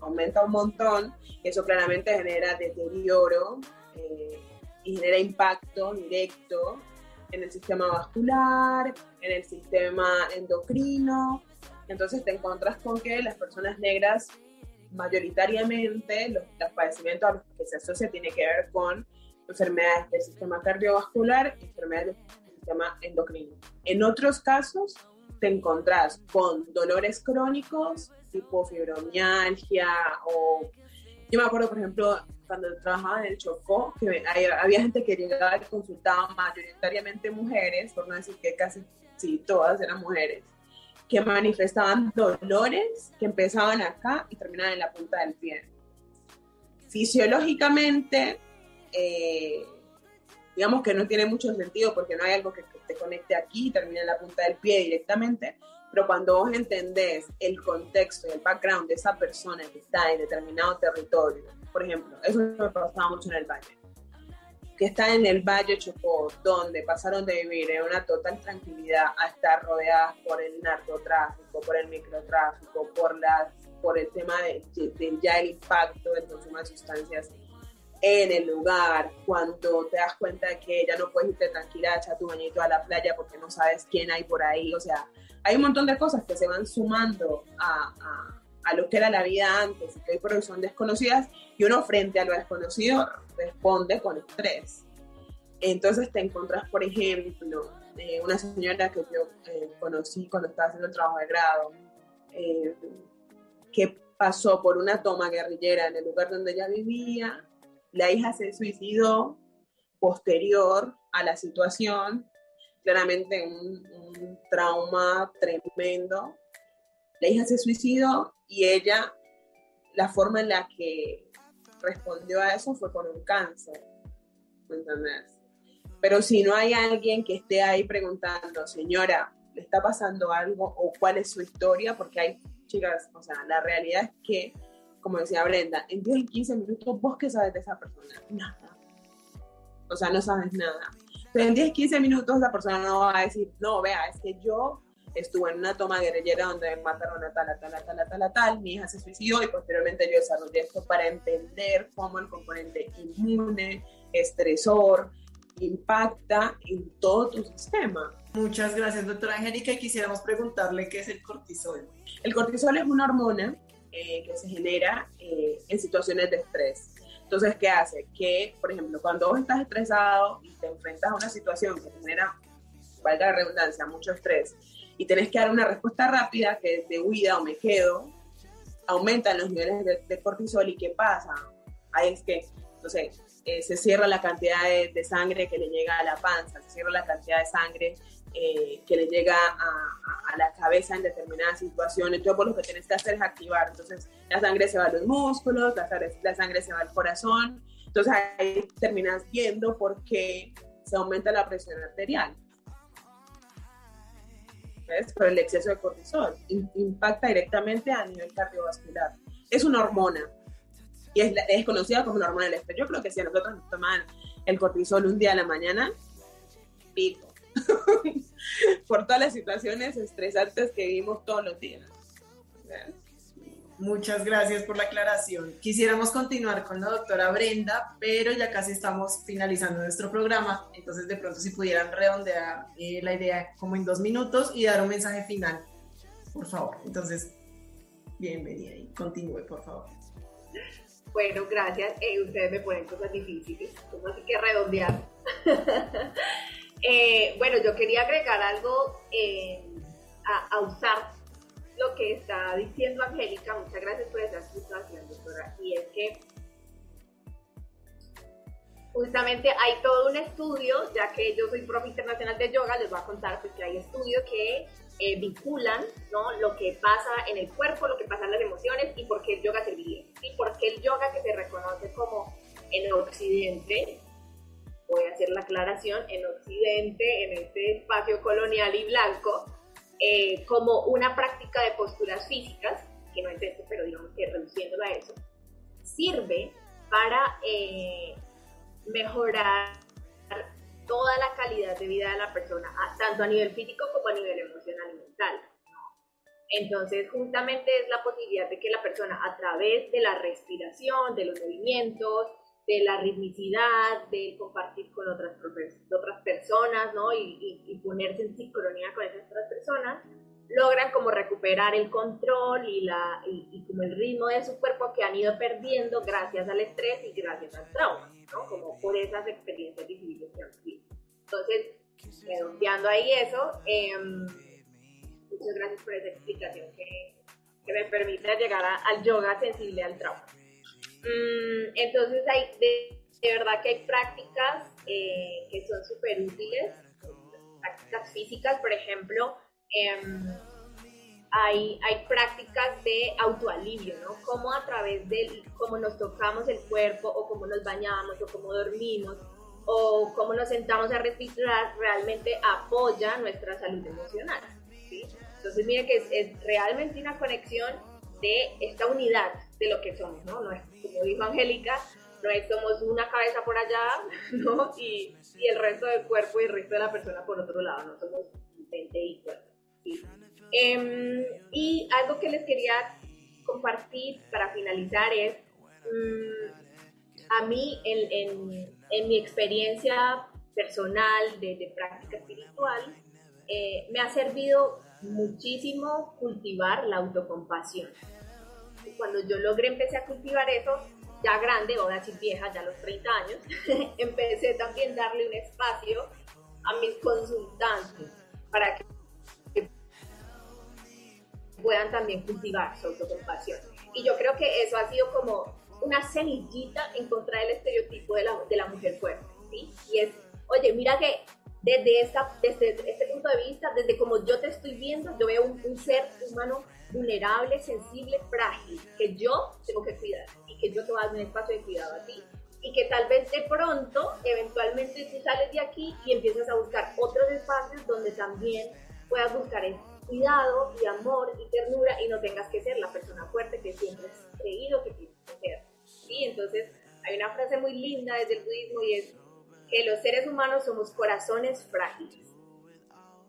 aumenta un montón, eso claramente genera deterioro eh, y genera impacto directo en el sistema vascular, en el sistema endocrino. Entonces te encuentras con que las personas negras mayoritariamente los, los padecimientos a los que se asocia tiene que ver con enfermedades del sistema cardiovascular enfermedades del sistema endocrino. En otros casos te encontrás con dolores crónicos tipo fibromialgia o yo me acuerdo por ejemplo cuando trabajaba en el Chocó que había gente que llegaba y consultaba mayoritariamente mujeres, por no decir que casi sí, todas eran mujeres que manifestaban dolores que empezaban acá y terminaban en la punta del pie. Fisiológicamente, eh, digamos que no tiene mucho sentido porque no hay algo que, que te conecte aquí y termine en la punta del pie directamente, pero cuando vos entendés el contexto y el background de esa persona que está en determinado territorio, por ejemplo, eso me pasaba mucho en el valle que está en el Valle Chocó, donde pasaron de vivir en una total tranquilidad a estar rodeadas por el narcotráfico, por el microtráfico, por, las, por el tema de, de ya el impacto del consumo de sustancias en el lugar, cuando te das cuenta de que ya no puedes irte tranquila a echar tu bañito a la playa porque no sabes quién hay por ahí, o sea, hay un montón de cosas que se van sumando a, a, a lo que era la vida antes que hoy por hoy son desconocidas y uno frente a lo desconocido responde con estrés. Entonces te encontrás, por ejemplo, eh, una señora que yo eh, conocí cuando estaba haciendo el trabajo de grado, eh, que pasó por una toma guerrillera en el lugar donde ella vivía, la hija se suicidó posterior a la situación, claramente un, trauma tremendo. La hija se suicidó y ella, la forma en la que respondió a eso fue con un cáncer, ¿me entendés? Pero si no hay alguien que esté ahí preguntando, señora, ¿le está pasando algo o cuál es su historia? Porque hay chicas, o sea, la realidad es que, como decía Brenda, en 10 y 15 minutos, ¿vos qué sabes de esa persona? Nada. O sea, no sabes nada. Pero en 10, 15 minutos la persona no va a decir, no, vea, es que yo estuve en una toma guerrillera donde mataron a tal, a tal, a tal, a tal, a tal, mi hija se suicidó y posteriormente yo desarrollé esto para entender cómo el componente inmune, estresor, impacta en todo tu sistema. Muchas gracias, doctora Angélica, y quisiéramos preguntarle qué es el cortisol. El cortisol es una hormona eh, que se genera eh, en situaciones de estrés. Entonces, ¿qué hace? Que, por ejemplo, cuando vos estás estresado y te enfrentas a una situación que genera, valga la redundancia, mucho estrés, y tenés que dar una respuesta rápida que es de huida o me quedo, aumentan los niveles de, de cortisol y ¿qué pasa? Ahí es que, no sé, eh, se cierra la cantidad de, de, sangre que le llega a la panza, se cierra la cantidad de sangre eh, que le llega a, a, la cabeza en determinadas situaciones. Entonces, vos lo que tenés que hacer es activar. Entonces, la sangre se va a los músculos, la, la sangre se va al corazón. Entonces, ahí terminas viendo por qué se aumenta la presión arterial. ¿Ves? Por el exceso de cortisol. Impacta directamente a nivel cardiovascular. Es una hormona y es, es conocida como la hormona del estrés. Yo creo que si a nosotros nos toman el cortisol un día a la mañana, pico. Por todas las situaciones estresantes que vivimos todos los días. Muchas gracias por la aclaración. Quisiéramos continuar con la doctora Brenda, pero ya casi estamos finalizando nuestro programa, entonces de pronto si pudieran redondear eh, la idea como en dos minutos y dar un mensaje final, por favor. Entonces, bienvenida y continúe, por favor. Bueno, gracias. Eh, ustedes me ponen cosas difíciles, como así que redondear. eh, bueno, yo quería agregar algo eh, a, usar lo que está diciendo Angélica, muchas gracias por esa explicación, doctora, y es que justamente hay todo un estudio, ya que yo soy profe internacional de yoga, les voy a contar pues, que hay estudios que eh, vinculan ¿no? lo que pasa en el cuerpo, lo que pasa en las emociones y por qué el yoga serviría. Y por qué el yoga que se reconoce como en Occidente, voy a hacer la aclaración, en Occidente, en este espacio colonial y blanco, eh, como una práctica de posturas físicas, que no es esto, pero digamos que reduciéndolo a eso, sirve para eh, mejorar toda la calidad de vida de la persona, tanto a nivel físico como a nivel emocional y mental. Entonces, justamente es la posibilidad de que la persona a través de la respiración, de los movimientos, de la ritmicidad, de compartir con otras, otras personas, ¿no? Y, y, ponerse en sincronía con esas otras personas, logran como recuperar el control y, la, y, como el ritmo de su cuerpo que han ido perdiendo gracias al estrés y gracias al trauma, ¿no? Como por esas experiencias difíciles que han vivido. Entonces, redondeando ahí eso, em, muchas gracias por esa explicación que, que me permite llegar al yoga sensible al trauma. Mm, entonces, hay, de, verdad que hay prácticas eh, que son súper útiles, prácticas físicas, por ejemplo, em, hay, hay, prácticas de autoalivio, ¿no? Cómo a través de cómo nos tocamos el cuerpo o cómo nos bañamos o cómo dormimos o cómo nos sentamos a respirar realmente apoya nuestra salud emocional. Entonces, mire que es, es realmente una conexión de esta unidad de lo que somos, ¿no? No es, como dijo Angélica, no es somos una cabeza por allá, ¿no? Y, y, el resto del cuerpo y el resto de la persona por otro lado, no somos mente y cuerpo. Em, y algo que les quería compartir para finalizar es, mm, a mí en, en, en, mi experiencia personal de, de práctica espiritual, eh, me ha servido muchísimo cultivar la autocompasión cuando yo logré, empecé a cultivar eso, ya grande, ahora sí vieja, ya a los 30 años, empecé también a darle un espacio a mis consultantes para que puedan también cultivar su autocompasión. Y yo creo que eso ha sido como una semillita en contra del estereotipo de la, de la mujer fuerte, ¿sí? Y es, oye, mira que desde, esta, desde este punto de vista, desde como yo te estoy viendo, yo veo un, un ser humano vulnerable, sensible, frágil, que yo tengo que cuidar y que yo te voy a dar un espacio de cuidado a ti. Y que tal vez de pronto, eventualmente tú sales de aquí y empiezas a buscar otros espacios donde también puedas buscar el cuidado y amor y ternura y no tengas que ser la persona fuerte que siempre has creído que tienes que ser. ¿Sí? Entonces, hay una frase muy linda desde el budismo y es que los seres humanos somos corazones frágiles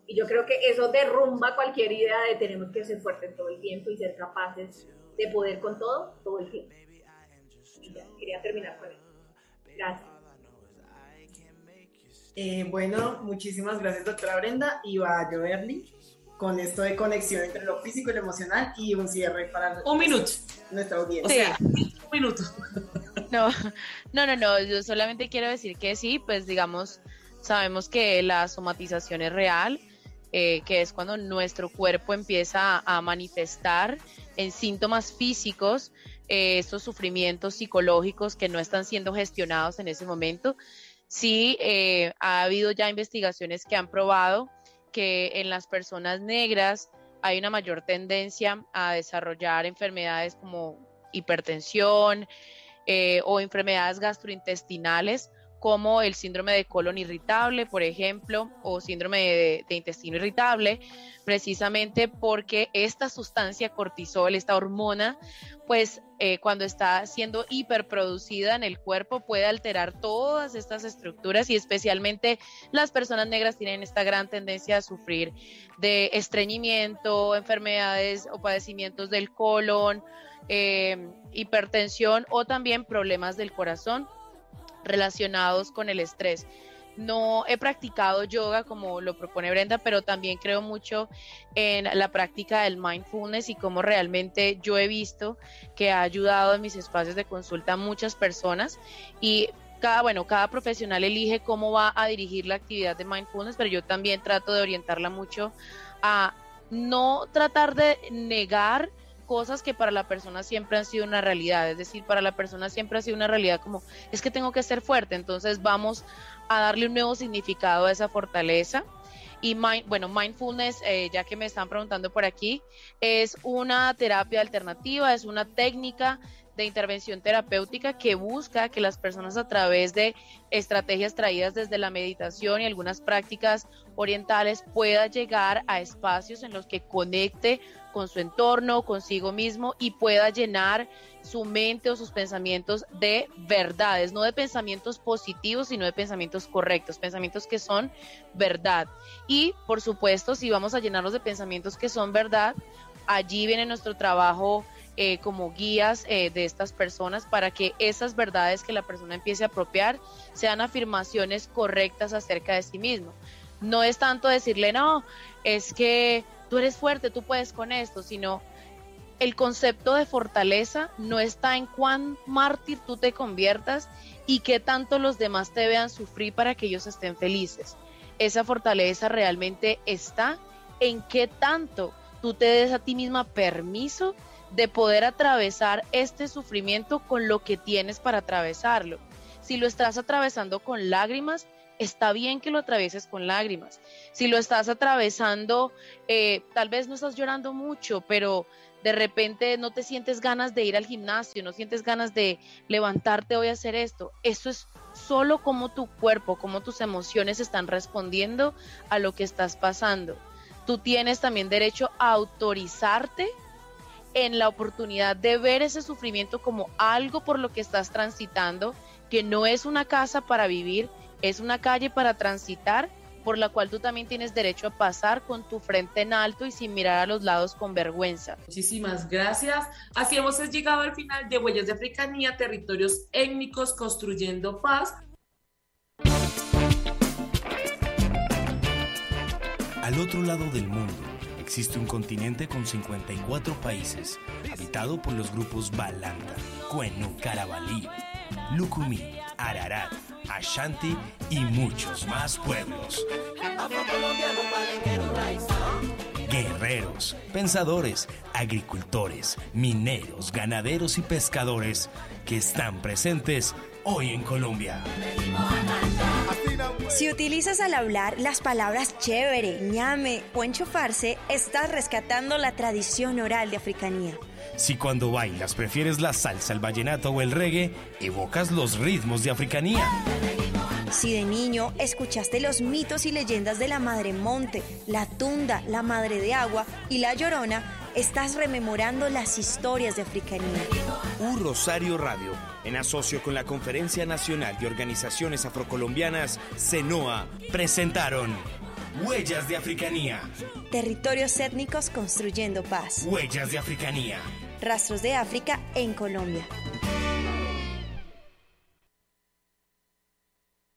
y yo creo que eso derrumba cualquier idea de tenemos que ser fuertes todo el tiempo y ser capaces de poder con todo, todo el tiempo. Y ya, quería terminar con eso. Gracias. Eh, bueno, muchísimas gracias, doctora Brenda. Y va a lloverly con esto de conexión entre lo físico y lo emocional y un cierre para un minuto. nuestra audiencia. un minuto. No, no, no, no. Yo solamente quiero decir que sí, pues digamos, sabemos que la somatización es real eh, que es cuando nuestro cuerpo empieza a, manifestar en síntomas físicos eh, estos sufrimientos psicológicos que no están siendo gestionados en ese momento. Sí, eh, ha habido ya investigaciones que han probado que en las personas negras hay una mayor tendencia a desarrollar enfermedades como hipertensión o enfermedades gastrointestinales como el síndrome de colon irritable, por ejemplo, o síndrome de, intestino irritable, precisamente porque esta sustancia cortisol, esta hormona, pues eh, cuando está siendo hiperproducida en el cuerpo puede alterar todas estas estructuras y especialmente las personas negras tienen esta gran tendencia a sufrir de estreñimiento, enfermedades o padecimientos del colon, eh, hipertensión o también problemas del corazón relacionados con el estrés. No he practicado yoga como lo propone Brenda, pero también creo mucho en la práctica del mindfulness y cómo realmente yo he visto que ha ayudado en mis espacios de consulta a muchas personas y cada, bueno, cada profesional elige cómo va a dirigir la actividad de mindfulness, pero yo también trato de orientarla mucho a no tratar de negar cosas que para la persona siempre han sido una realidad, es decir, para la persona siempre ha sido una realidad como es que tengo que ser fuerte, entonces vamos a darle un nuevo significado a esa fortaleza. Y bueno, mindfulness, eh, ya que me están preguntando por aquí, es una terapia alternativa, es una técnica de intervención terapéutica que busca que las personas a través de estrategias traídas desde la meditación y algunas prácticas orientales pueda llegar a espacios en los que conecte con su entorno, consigo mismo y pueda llenar su mente o sus pensamientos de verdades, no de pensamientos positivos, sino de pensamientos correctos, pensamientos que son verdad. Y por supuesto, si vamos a llenarlos de pensamientos que son verdad, allí viene nuestro trabajo eh, como guías eh, de estas personas para que esas verdades que la persona empiece a apropiar sean afirmaciones correctas acerca de sí mismo. No es tanto decirle, no, es que tú eres fuerte, tú puedes con esto, sino el concepto de fortaleza no está en cuán mártir tú te conviertas y qué tanto los demás te vean sufrir para que ellos estén felices. Esa fortaleza realmente está en qué tanto tú te des a ti misma permiso de poder atravesar este sufrimiento con lo que tienes para atravesarlo. Si lo estás atravesando con lágrimas, está bien que lo atravieses con lágrimas. Si lo estás atravesando, eh, tal vez no estás llorando mucho, pero de repente no te sientes ganas de ir al gimnasio, no sientes ganas de levantarte hoy a hacer esto. Eso es solo como tu cuerpo, como tus emociones están respondiendo a lo que estás pasando. Tú tienes también derecho a autorizarte en la oportunidad de ver ese sufrimiento como algo por lo que estás transitando, que no es una casa para vivir, es una calle para transitar, por la cual tú también tienes derecho a pasar con tu frente en alto y sin mirar a los lados con vergüenza. Muchísimas gracias. Así hemos llegado al final de Huellas de Africanía, territorios étnicos construyendo paz. Al otro lado del mundo existe un continente con 54 países, habitado por los grupos Balanta, Cuenu, Carabalí, Lucumí, Ararat, Ashanti y muchos más pueblos. Guerreros, pensadores, agricultores, mineros, ganaderos y pescadores que están presentes hoy en Colombia. Si utilizas al hablar las palabras chévere, ñame o enchufarse, estás rescatando la tradición oral de africanía. Si cuando bailas prefieres la salsa, el vallenato o el reggae, evocas los ritmos de africanía. Si de niño escuchaste los mitos y leyendas de la Madre Monte, la Tunda, la Madre de Agua y la Llorona, estás rememorando las historias de africanía. Un Rosario Radio, en asocio con la Conferencia Nacional de Organizaciones Afrocolombianas, CENOA, presentaron Huellas de Africanía. Territorios étnicos construyendo paz. Huellas de Africanía. Rastros de África en Colombia.